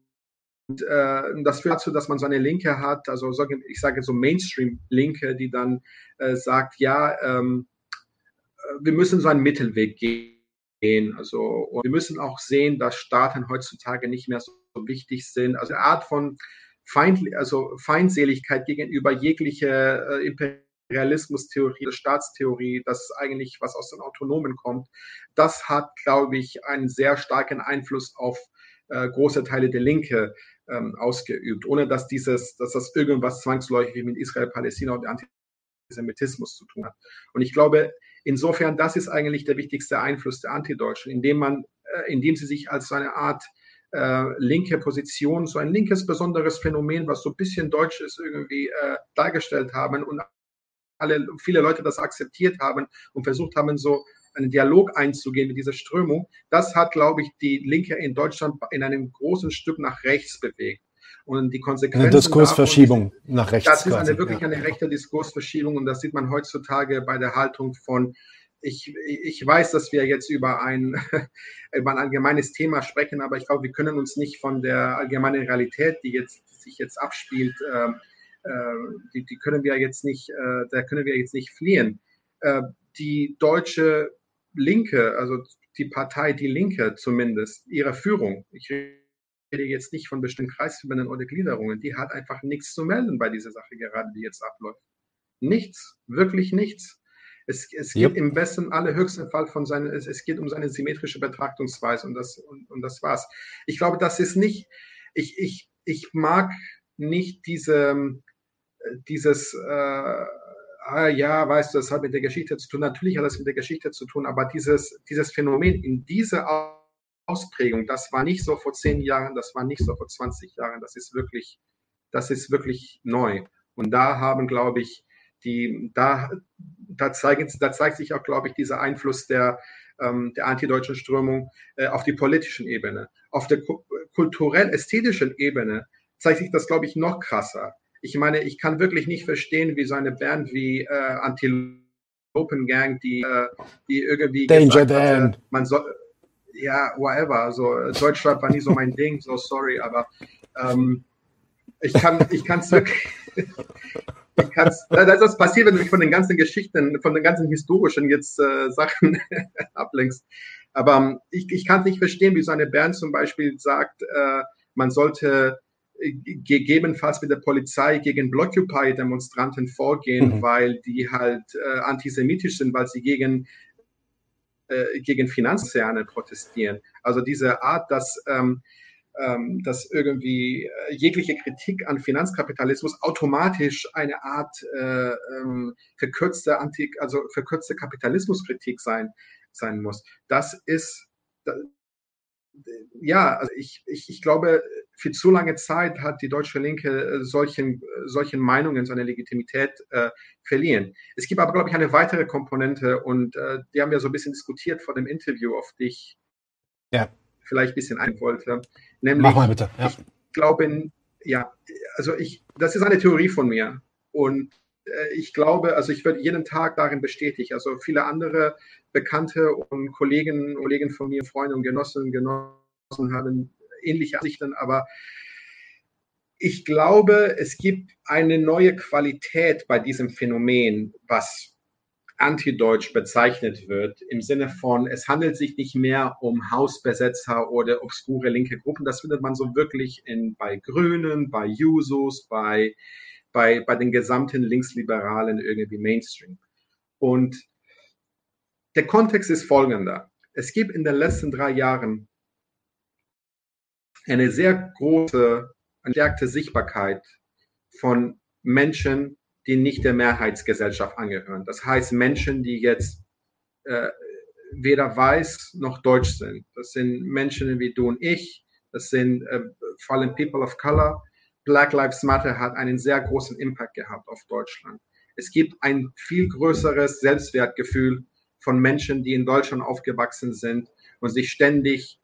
äh, das führt dazu, dass man so eine Linke hat, also ich sage so Mainstream-Linke, die dann äh, sagt, ja, ähm, äh, wir müssen so einen Mittelweg gehen. Also wir müssen auch sehen, dass Staaten heutzutage nicht mehr so wichtig sind. Also eine Art von Feind, also Feindseligkeit gegenüber jeglicher äh, Imperialismustheorie, Staatstheorie, das eigentlich was aus den Autonomen kommt, das hat, glaube ich, einen sehr starken Einfluss auf äh, große Teile der Linke ähm, ausgeübt, ohne dass dieses, dass das irgendwas zwangsläufig mit Israel, Palästina und Antisemitismus zu tun hat. Und ich glaube, insofern, das ist eigentlich der wichtigste Einfluss der Antideutschen, indem man, äh, indem sie sich als so eine Art äh, linke Position, so ein linkes besonderes Phänomen, was so ein bisschen deutsch ist, irgendwie äh, dargestellt haben und alle, viele Leute das akzeptiert haben und versucht haben, so einen Dialog einzugehen mit dieser Strömung. Das hat, glaube ich, die Linke in Deutschland in einem großen Stück nach rechts bewegt. Und die Konsequenzen. Eine Diskursverschiebung davon, nach rechts. Das ist eine, wirklich eine rechte Diskursverschiebung und das sieht man heutzutage bei der Haltung von ich, ich weiß, dass wir jetzt über ein, über ein allgemeines Thema sprechen, aber ich glaube, wir können uns nicht von der allgemeinen Realität, die jetzt die sich jetzt abspielt, äh, äh, die, die können wir jetzt nicht, äh, da können wir jetzt nicht fliehen. Äh, die deutsche Linke, also die Partei Die Linke zumindest, ihre Führung, ich rede jetzt nicht von bestimmten Kreisverbänden oder Gliederungen, die hat einfach nichts zu melden bei dieser Sache gerade, die jetzt abläuft. Nichts, wirklich nichts. Es, es yep. geht im besten, allerhöchsten Fall von seinen, es, es, geht um seine symmetrische Betrachtungsweise und das, und, und das war's. Ich glaube, das ist nicht, ich, ich, ich mag nicht diese, dieses, äh, ah, ja, weißt du, das hat mit der Geschichte zu tun. Natürlich hat das mit der Geschichte zu tun, aber dieses, dieses Phänomen in dieser Ausprägung, das war nicht so vor zehn Jahren, das war nicht so vor 20 Jahren, das ist wirklich, das ist wirklich neu. Und da haben, glaube ich, die, da, da, zeigen, da zeigt sich auch, glaube ich, dieser Einfluss der, ähm, der antideutschen Strömung äh, auf die politischen Ebene. Auf der kulturell-ästhetischen Ebene zeigt sich das, glaube ich, noch krasser. Ich meine, ich kann wirklich nicht verstehen, wie so eine Band wie äh, Antilopen Gang, die, äh, die irgendwie Danger hatte, man soll, ja, whatever. Also Deutschland war nie so mein Ding, so sorry, aber ähm, ich kann ich kann es wirklich ich kann's, das ist passiert, wenn du mich von den ganzen Geschichten, von den ganzen historischen jetzt äh, Sachen ablenkst. Aber ähm, ich, ich kann nicht verstehen, wie so eine Band zum Beispiel sagt, äh, man sollte äh, gegebenenfalls mit der Polizei gegen Blockupy-Demonstranten vorgehen, mhm. weil die halt äh, antisemitisch sind, weil sie gegen äh, gegen Finanzkonzerne protestieren. Also diese Art, dass ähm, ähm, dass irgendwie äh, jegliche Kritik an Finanzkapitalismus automatisch eine Art äh, ähm, verkürzte Antik, also verkürzte Kapitalismuskritik sein sein muss. Das ist ja, also ich, ich, ich glaube, für zu lange Zeit hat die deutsche Linke äh, solchen, solchen Meinungen seine Legitimität äh, verliehen. Es gibt aber, glaube ich, eine weitere Komponente und äh, die haben wir so ein bisschen diskutiert vor dem Interview, auf dich ja. vielleicht ein bisschen ein wollte. Nämlich, Mach mal bitte. Ja. Ich glaube, ja, also ich, das ist eine Theorie von mir. Und äh, ich glaube, also ich werde jeden Tag darin bestätigt. Also viele andere Bekannte und Kollegen, Kollegen von mir, Freunde und Genossen, Genossen haben ähnliche Ansichten, aber ich glaube, es gibt eine neue Qualität bei diesem Phänomen, was antideutsch bezeichnet wird, im Sinne von, es handelt sich nicht mehr um Hausbesetzer oder obskure linke Gruppen. Das findet man so wirklich in, bei Grünen, bei Jusos, bei, bei, bei den gesamten Linksliberalen irgendwie Mainstream. Und der Kontext ist folgender. Es gibt in den letzten drei Jahren eine sehr große, verstärkte Sichtbarkeit von Menschen, die nicht der Mehrheitsgesellschaft angehören. Das heißt Menschen, die jetzt äh, weder weiß noch deutsch sind. Das sind Menschen wie du und ich. Das sind äh, vor allem People of Color. Black Lives Matter hat einen sehr großen Impact gehabt auf Deutschland. Es gibt ein viel größeres Selbstwertgefühl von Menschen, die in Deutschland aufgewachsen sind und sich ständig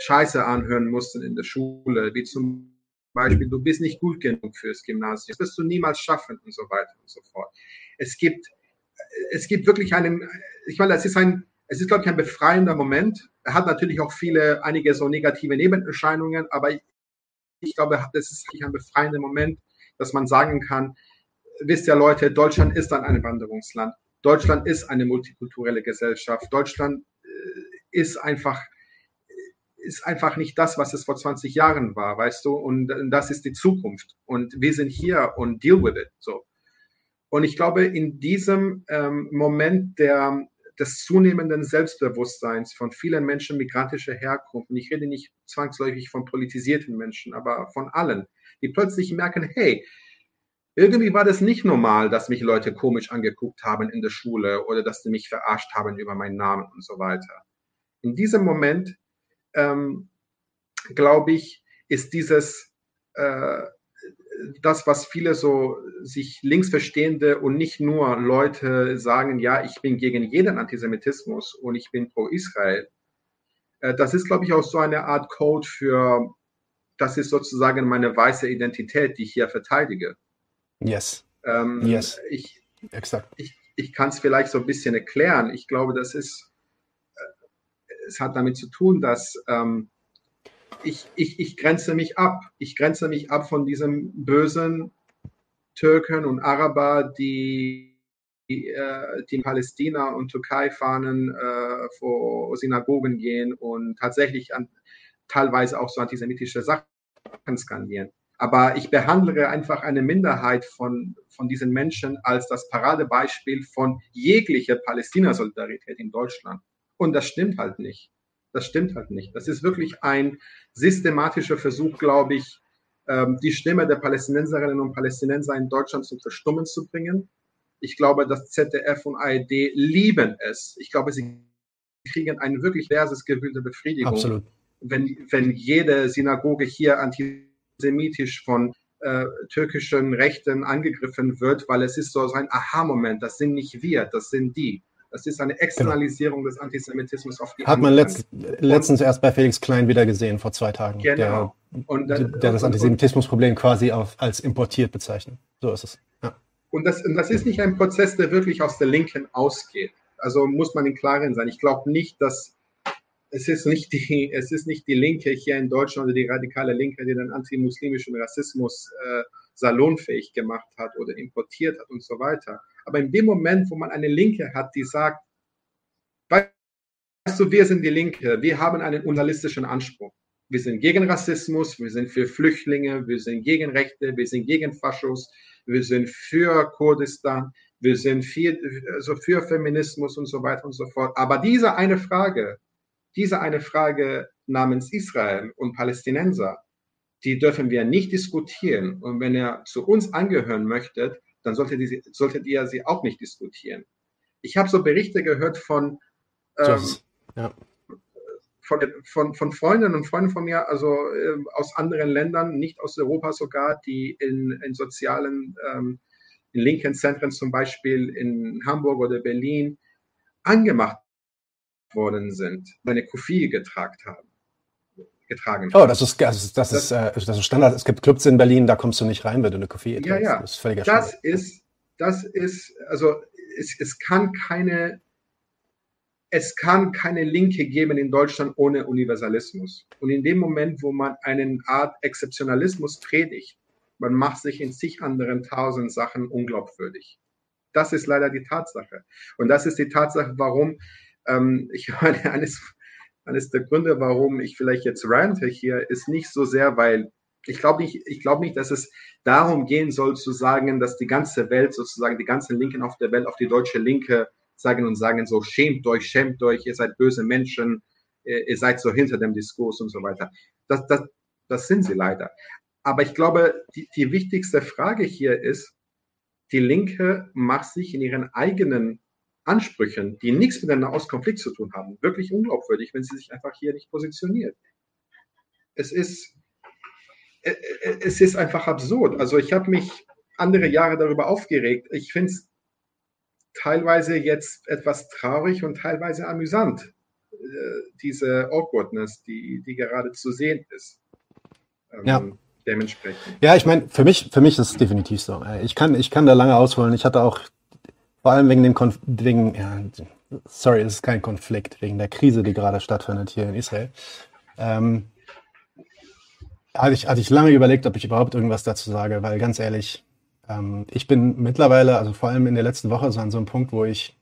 Scheiße anhören mussten in der Schule, wie zum Beispiel, du bist nicht gut genug fürs Gymnasium, das wirst du niemals schaffen und so weiter und so fort. Es gibt, es gibt wirklich einen, ich meine, es ist ein, es ist, glaube ich, ein befreiender Moment. Er hat natürlich auch viele, einige so negative Nebenerscheinungen, aber ich, glaube, das ist ein befreiender Moment, dass man sagen kann, wisst ihr Leute, Deutschland ist ein Einwanderungsland. Deutschland ist eine multikulturelle Gesellschaft. Deutschland äh, ist einfach ist einfach nicht das, was es vor 20 Jahren war, weißt du? Und das ist die Zukunft. Und wir sind hier und deal with it. So. Und ich glaube, in diesem ähm, Moment der, des zunehmenden Selbstbewusstseins von vielen Menschen migrantischer Herkunft, und ich rede nicht zwangsläufig von politisierten Menschen, aber von allen, die plötzlich merken, hey, irgendwie war das nicht normal, dass mich Leute komisch angeguckt haben in der Schule oder dass sie mich verarscht haben über meinen Namen und so weiter. In diesem Moment ähm, glaube ich, ist dieses, äh, das, was viele so sich linksverstehende und nicht nur Leute sagen, ja, ich bin gegen jeden Antisemitismus und ich bin pro Israel. Äh, das ist, glaube ich, auch so eine Art Code für, das ist sozusagen meine weiße Identität, die ich hier verteidige. Yes. Ähm, yes. Ich, Exakt. Ich, ich kann es vielleicht so ein bisschen erklären. Ich glaube, das ist es hat damit zu tun, dass ähm, ich, ich, ich grenze mich ab. Ich grenze mich ab von diesem bösen Türken und Araber, die, die, äh, die in Palästina und Türkei fahnen, äh, vor Synagogen gehen und tatsächlich an, teilweise auch so antisemitische Sachen skandieren. Aber ich behandle einfach eine Minderheit von, von diesen Menschen als das Paradebeispiel von jeglicher Palästina-Solidarität in Deutschland. Und das stimmt halt nicht. Das stimmt halt nicht. Das ist wirklich ein systematischer Versuch, glaube ich, ähm, die Stimme der Palästinenserinnen und Palästinenser in Deutschland zum Verstummen zu bringen. Ich glaube, das ZDF und ARD lieben es. Ich glaube, sie kriegen ein wirklich verses Gefühl der Befriedigung. Absolut. Wenn, wenn jede Synagoge hier antisemitisch von äh, türkischen Rechten angegriffen wird, weil es ist so ein Aha-Moment. Das sind nicht wir, das sind die. Das ist eine Externalisierung genau. des Antisemitismus auf die Hat man letzt, letztens erst bei Felix Klein wieder gesehen, vor zwei Tagen. Genau. Der, und, der, der das Antisemitismusproblem quasi auf, als importiert bezeichnet. So ist es. Ja. Und, das, und das ist nicht ein Prozess, der wirklich aus der Linken ausgeht. Also muss man im Klaren sein. Ich glaube nicht, dass es ist nicht die, es ist nicht die Linke hier in Deutschland oder die radikale Linke, die den antimuslimischen Rassismus äh, salonfähig gemacht hat oder importiert hat und so weiter. Aber in dem Moment, wo man eine Linke hat, die sagt, weißt du, wir sind die Linke, wir haben einen unrealistischen Anspruch. Wir sind gegen Rassismus, wir sind für Flüchtlinge, wir sind gegen Rechte, wir sind gegen Faschos, wir sind für Kurdistan, wir sind für, also für Feminismus und so weiter und so fort. Aber diese eine Frage, diese eine Frage namens Israel und Palästinenser, die dürfen wir nicht diskutieren. Und wenn ihr zu uns angehören möchtet, dann solltet ihr, solltet ihr sie auch nicht diskutieren. Ich habe so Berichte gehört von, ähm, ja. von, von, von Freundinnen und Freunden von mir, also äh, aus anderen Ländern, nicht aus Europa sogar, die in, in sozialen, ähm, in linken Zentren zum Beispiel in Hamburg oder Berlin angemacht worden sind, eine Kufie getragen haben getragen. Oh, das ist, das ist, das, das, ist, äh, das ist Standard. Es gibt Clubs in Berlin, da kommst du nicht rein, wenn du eine Koffee trinkst. Ja, ja. Das ist völliger Das ist, das ist, also es, es kann keine, es kann keine Linke geben in Deutschland ohne Universalismus. Und in dem Moment, wo man eine Art Exzeptionalismus predigt, man macht sich in zig anderen tausend Sachen unglaubwürdig. das ist leider die Tatsache. Und das ist die Tatsache, warum ähm, ich meine, eines, eines der Gründe, warum ich vielleicht jetzt rante hier, ist nicht so sehr, weil ich glaube nicht, ich glaube nicht, dass es darum gehen soll zu sagen, dass die ganze Welt sozusagen, die ganzen Linken auf der Welt auf die deutsche Linke sagen und sagen so, schämt euch, schämt euch, ihr seid böse Menschen, ihr seid so hinter dem Diskurs und so weiter. Das, das, das sind sie leider. Aber ich glaube, die, die wichtigste Frage hier ist, die Linke macht sich in ihren eigenen Ansprüchen, die nichts mit einem Nahostkonflikt zu tun haben, wirklich unglaubwürdig, wenn sie sich einfach hier nicht positioniert. Es ist, äh, äh, es ist einfach absurd. Also ich habe mich andere Jahre darüber aufgeregt. Ich finde es teilweise jetzt etwas traurig und teilweise amüsant, äh, diese Awkwardness, die, die gerade zu sehen ist. Ähm, ja dementsprechend. Ja, ich meine, für mich, für mich ist es definitiv so. Ich kann, ich kann da lange ausholen. Ich hatte auch vor allem wegen dem Konf wegen, ja, sorry, es ist kein Konflikt, wegen der Krise, die gerade stattfindet hier in Israel. Ähm, hatte ich, hatte ich lange überlegt, ob ich überhaupt irgendwas dazu sage, weil ganz ehrlich, ähm, ich bin mittlerweile, also vor allem in der letzten Woche, so an so einem Punkt, wo ich,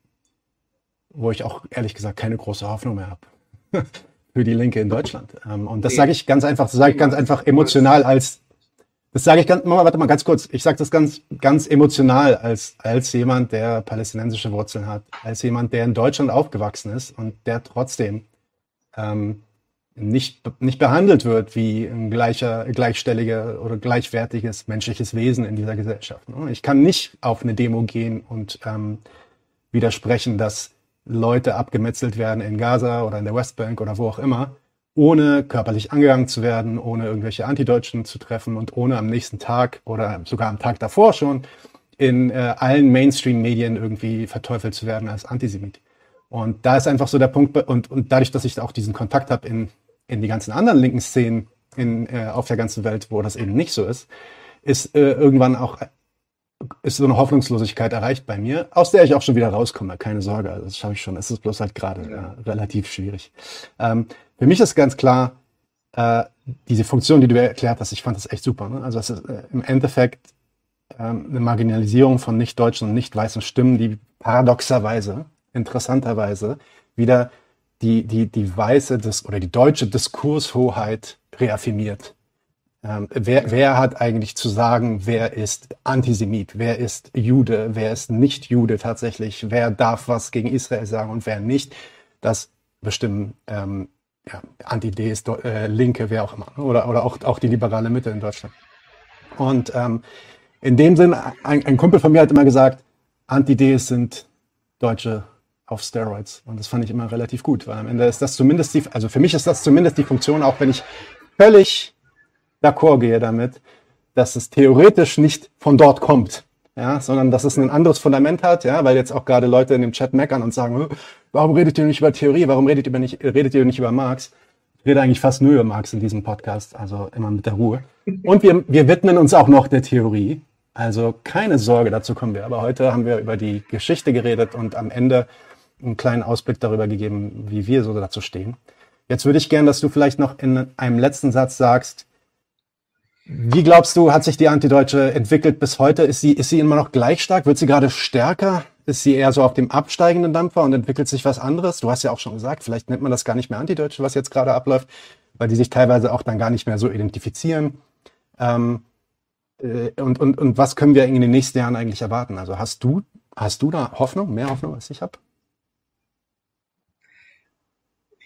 wo ich auch ehrlich gesagt keine große Hoffnung mehr habe. für die Linke in Deutschland. Ähm, und das sage ich ganz einfach, das sage ich ganz einfach emotional als, das sage ich ganz, warte mal ganz kurz, ich sage das ganz, ganz emotional als, als jemand, der palästinensische Wurzeln hat, als jemand, der in Deutschland aufgewachsen ist und der trotzdem ähm, nicht, nicht behandelt wird wie ein gleicher, gleichstelliger oder gleichwertiges menschliches Wesen in dieser Gesellschaft. Ne? Ich kann nicht auf eine Demo gehen und ähm, widersprechen, dass Leute abgemetzelt werden in Gaza oder in der Westbank oder wo auch immer, ohne körperlich angegangen zu werden, ohne irgendwelche Antideutschen zu treffen und ohne am nächsten Tag oder sogar am Tag davor schon in äh, allen Mainstream-Medien irgendwie verteufelt zu werden als Antisemit. Und da ist einfach so der Punkt, und, und dadurch, dass ich auch diesen Kontakt habe in, in die ganzen anderen linken Szenen in, äh, auf der ganzen Welt, wo das eben nicht so ist, ist äh, irgendwann auch ist so eine Hoffnungslosigkeit erreicht bei mir, aus der ich auch schon wieder rauskomme. Keine Sorge, also das schaffe ich schon. Es ist bloß halt gerade ja. äh, relativ schwierig. Ähm, für mich ist ganz klar, äh, diese Funktion, die du erklärt hast, ich fand das echt super. Ne? Also es ist äh, im Endeffekt ähm, eine Marginalisierung von nicht deutschen und nicht weißen Stimmen, die paradoxerweise, interessanterweise, wieder die, die, die weiße Dis oder die deutsche Diskurshoheit reaffirmiert. Ähm, wer, wer hat eigentlich zu sagen, wer ist Antisemit, wer ist Jude, wer ist nicht Jude tatsächlich, wer darf was gegen Israel sagen und wer nicht? Das bestimmen ähm, ja, Anti-Ds, äh, Linke, wer auch immer, oder, oder auch, auch die liberale Mitte in Deutschland. Und ähm, in dem Sinn, ein, ein Kumpel von mir hat immer gesagt, Anti-Ds sind Deutsche auf Steroids. Und das fand ich immer relativ gut, weil am Ende ist das zumindest die, also für mich ist das zumindest die Funktion, auch wenn ich völlig d'accord gehe damit, dass es theoretisch nicht von dort kommt, ja, sondern dass es ein anderes Fundament hat, ja, weil jetzt auch gerade Leute in dem Chat meckern und sagen, warum redet ihr nicht über Theorie, warum redet ihr nicht, redet ihr nicht über Marx? Ich rede eigentlich fast nur über Marx in diesem Podcast, also immer mit der Ruhe. Und wir, wir widmen uns auch noch der Theorie. Also keine Sorge, dazu kommen wir. Aber heute haben wir über die Geschichte geredet und am Ende einen kleinen Ausblick darüber gegeben, wie wir so dazu stehen. Jetzt würde ich gern, dass du vielleicht noch in einem letzten Satz sagst, wie glaubst du, hat sich die Antideutsche entwickelt bis heute? Ist sie, ist sie immer noch gleich stark? Wird sie gerade stärker? Ist sie eher so auf dem absteigenden Dampfer und entwickelt sich was anderes? Du hast ja auch schon gesagt, vielleicht nennt man das gar nicht mehr Antideutsche, was jetzt gerade abläuft, weil die sich teilweise auch dann gar nicht mehr so identifizieren. Ähm, äh, und, und, und was können wir in den nächsten Jahren eigentlich erwarten? Also hast du, hast du da Hoffnung, mehr Hoffnung als ich habe?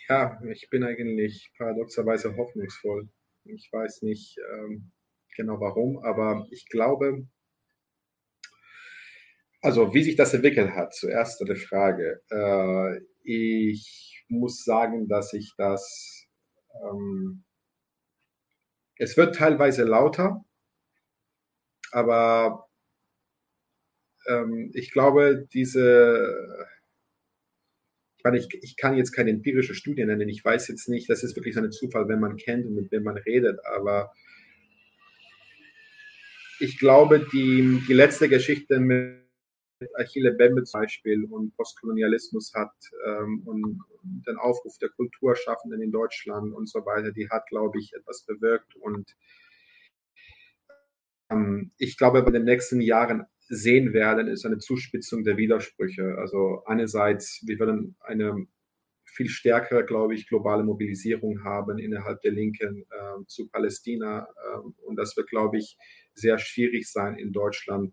Ja, ich bin eigentlich paradoxerweise hoffnungsvoll. Ich weiß nicht ähm, genau warum, aber ich glaube, also wie sich das entwickelt hat, zuerst eine Frage. Äh, ich muss sagen, dass ich das, ähm, es wird teilweise lauter, aber ähm, ich glaube, diese ich meine, ich, ich kann jetzt keine empirische Studie nennen, ich weiß jetzt nicht, das ist wirklich so ein Zufall, wenn man kennt und mit wem man redet, aber ich glaube, die, die letzte Geschichte mit Achille Bembe zum Beispiel und Postkolonialismus hat ähm, und den Aufruf der Kulturschaffenden in Deutschland und so weiter, die hat, glaube ich, etwas bewirkt. Und ähm, ich glaube, in den nächsten Jahren sehen werden, ist eine Zuspitzung der Widersprüche. Also einerseits, wir werden eine viel stärkere, glaube ich, globale Mobilisierung haben innerhalb der Linken äh, zu Palästina. Äh, und das wird, glaube ich, sehr schwierig sein in Deutschland,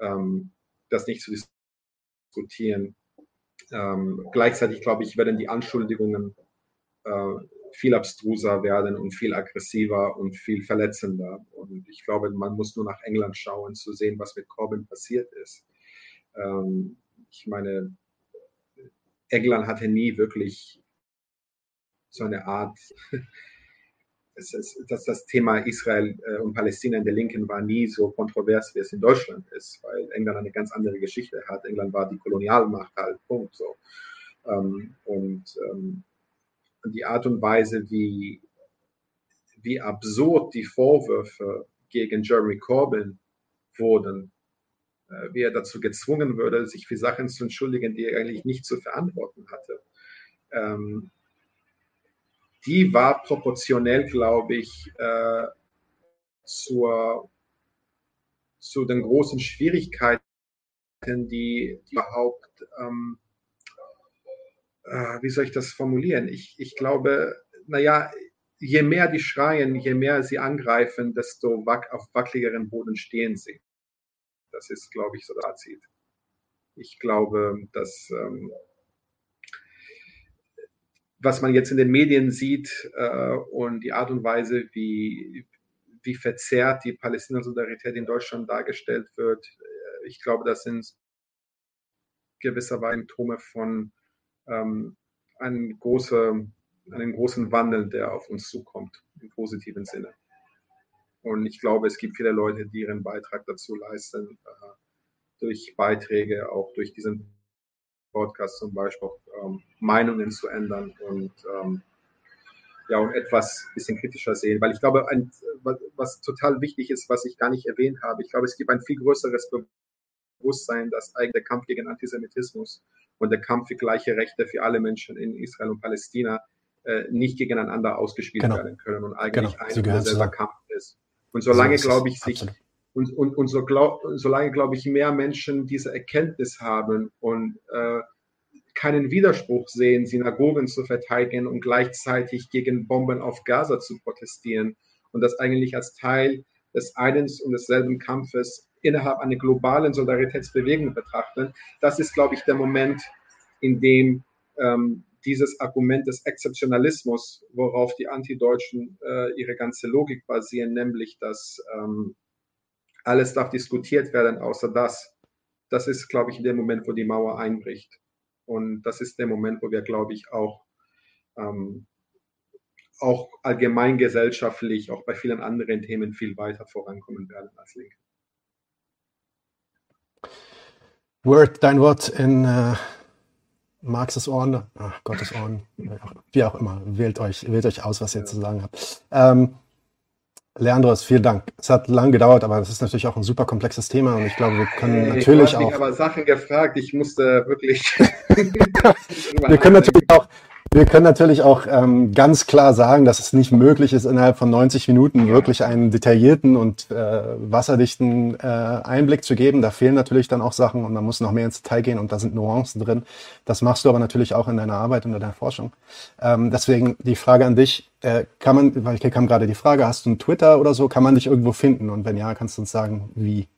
ähm, das nicht zu diskutieren. Ähm, gleichzeitig, glaube ich, werden die Anschuldigungen äh, viel abstruser werden und viel aggressiver und viel verletzender. Und ich glaube, man muss nur nach England schauen, zu sehen, was mit Corbyn passiert ist. Ähm, ich meine, England hatte nie wirklich so eine Art, das, das, das Thema Israel äh, und Palästina in der Linken war nie so kontrovers, wie es in Deutschland ist, weil England eine ganz andere Geschichte hat. England war die Kolonialmacht halt, Punkt so. Ähm, und ähm, die Art und Weise, wie, wie absurd die Vorwürfe gegen Jeremy Corbyn wurden, äh, wie er dazu gezwungen würde, sich für Sachen zu entschuldigen, die er eigentlich nicht zu verantworten hatte. Ähm, die war proportionell, glaube ich, äh, zur, zu den großen Schwierigkeiten, die, die überhaupt, ähm, äh, wie soll ich das formulieren? Ich, ich glaube, naja, je mehr die schreien, je mehr sie angreifen, desto wack, auf wackeligeren Boden stehen sie. Das ist, glaube ich, so der Fazit. Ich glaube, dass ähm, was man jetzt in den Medien sieht äh, und die Art und Weise, wie, wie verzerrt die Palästina-Solidarität in Deutschland dargestellt wird, äh, ich glaube, das sind gewisserweise Symptome von ähm, einem, große, einem großen Wandel, der auf uns zukommt, im positiven Sinne. Und ich glaube, es gibt viele Leute, die ihren Beitrag dazu leisten, äh, durch Beiträge, auch durch diesen Podcast zum Beispiel, ähm, Meinungen zu ändern und ähm, ja, und etwas bisschen kritischer sehen. Weil ich glaube, ein, was, was, total wichtig ist, was ich gar nicht erwähnt habe, ich glaube, es gibt ein viel größeres Bewusstsein, dass eigentlich der Kampf gegen Antisemitismus und der Kampf für gleiche Rechte für alle Menschen in Israel und Palästina äh, nicht gegeneinander ausgespielt genau. werden können und eigentlich genau. ein derselbe Kampf ist. Und solange, so glaube ich, sich und, und, und so glaub, solange, glaube ich, mehr Menschen diese Erkenntnis haben und äh, keinen Widerspruch sehen, Synagogen zu verteidigen und gleichzeitig gegen Bomben auf Gaza zu protestieren und das eigentlich als Teil des einen und desselben Kampfes innerhalb einer globalen Solidaritätsbewegung betrachten, das ist, glaube ich, der Moment, in dem ähm, dieses Argument des Exzeptionalismus, worauf die Antideutschen äh, ihre ganze Logik basieren, nämlich dass ähm, alles darf diskutiert werden, außer das. Das ist, glaube ich, der Moment, wo die Mauer einbricht. Und das ist der Moment, wo wir, glaube ich, auch, ähm, auch allgemein gesellschaftlich, auch bei vielen anderen Themen viel weiter vorankommen werden als Linke. Word, dein Wort in äh, Marxes Ohren, ach, Gottes Ohren, wie auch immer, wählt euch, wählt euch aus, was ihr ja. zu sagen habt. Ähm, Leandros, vielen Dank. Es hat lang gedauert, aber das ist natürlich auch ein super komplexes Thema und ich glaube, wir können hey, natürlich hast auch. Ich aber Sachen gefragt, ich musste wirklich. wir können natürlich auch, wir können natürlich auch ähm, ganz klar sagen, dass es nicht möglich ist, innerhalb von 90 Minuten wirklich einen detaillierten und äh, wasserdichten äh, Einblick zu geben. Da fehlen natürlich dann auch Sachen und man muss noch mehr ins Detail gehen und da sind Nuancen drin. Das machst du aber natürlich auch in deiner Arbeit und in deiner Forschung. Ähm, deswegen die Frage an dich, äh, kann man, weil ich kam gerade die Frage, hast du einen Twitter oder so, kann man dich irgendwo finden? Und wenn ja, kannst du uns sagen, wie?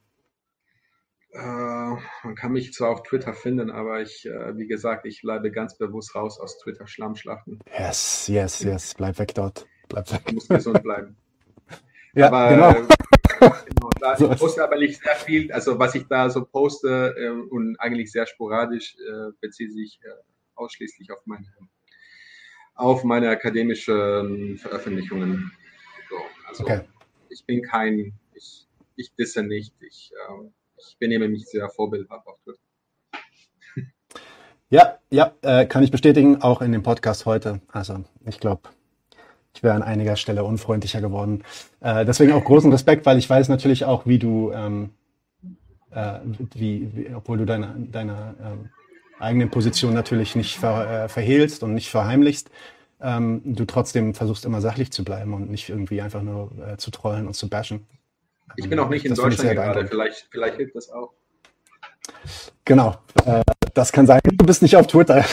Äh, man kann mich zwar auf Twitter finden, aber ich, äh, wie gesagt, ich bleibe ganz bewusst raus aus Twitter Schlammschlachten. Yes, yes, yes. Bleib weg dort. Bleib weg. Ich muss gesund bleiben. ja, aber, genau. Äh, genau da, ich poste aber nicht sehr viel. Also was ich da so poste äh, und eigentlich sehr sporadisch äh, bezieht sich äh, ausschließlich auf meine, auf meine akademischen Veröffentlichungen. So, also okay. ich bin kein, ich, ich disse nicht, ich ähm, ich benehme mich sehr vorbildhaft auf Twitter. Ja, ja, äh, kann ich bestätigen, auch in dem Podcast heute. Also ich glaube, ich wäre an einiger Stelle unfreundlicher geworden. Äh, deswegen auch großen Respekt, weil ich weiß natürlich auch, wie du, ähm, äh, wie, wie, obwohl du deine, deine ähm, eigene Position natürlich nicht ver, äh, verhehlst und nicht verheimlichst, ähm, du trotzdem versuchst immer sachlich zu bleiben und nicht irgendwie einfach nur äh, zu trollen und zu bashen. Ich bin auch nicht in das Deutschland gerade, vielleicht, vielleicht hilft das auch. Genau, äh, das kann sein. Du bist nicht auf Twitter.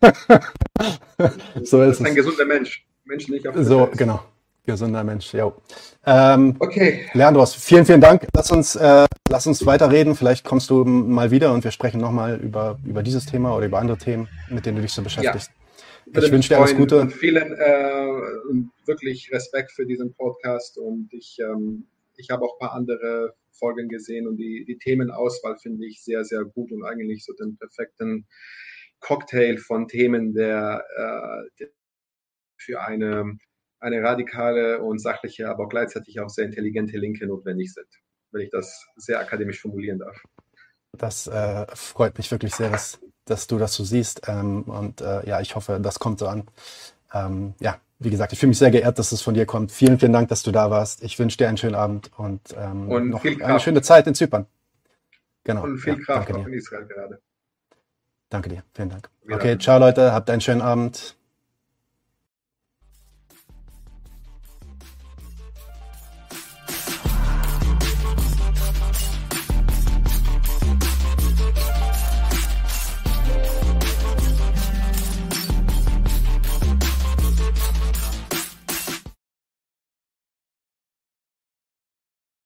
so ist, ist ein gesunder Mensch. Mensch nicht auf Twitter. So, ist. genau. Gesunder Mensch, jo. Ähm, okay. Leandros, vielen, vielen Dank. Lass uns, äh, lass uns weiterreden. Vielleicht kommst du mal wieder und wir sprechen nochmal über, über dieses Thema oder über andere Themen, mit denen du dich so beschäftigst. Ja. Ich wünsche dir alles Gute. Und vielen äh, wirklich Respekt für diesen Podcast und ich, ähm, ich habe auch ein paar andere Folgen gesehen und die, die Themenauswahl finde ich sehr, sehr gut und eigentlich so den perfekten Cocktail von Themen, der, äh, für eine eine radikale und sachliche, aber gleichzeitig auch sehr intelligente Linke notwendig sind, wenn ich das sehr akademisch formulieren darf. Das äh, freut mich wirklich sehr, dass, dass du das so siehst. Ähm, und äh, ja, ich hoffe, das kommt so an. Ähm, ja, wie gesagt, ich fühle mich sehr geehrt, dass es von dir kommt. Vielen, vielen Dank, dass du da warst. Ich wünsche dir einen schönen Abend und, ähm, und noch eine schöne Zeit in Zypern. Genau. Und viel ja, Kraft auch in Israel gerade. Danke dir. Vielen Dank. Okay, ciao Leute, habt einen schönen Abend.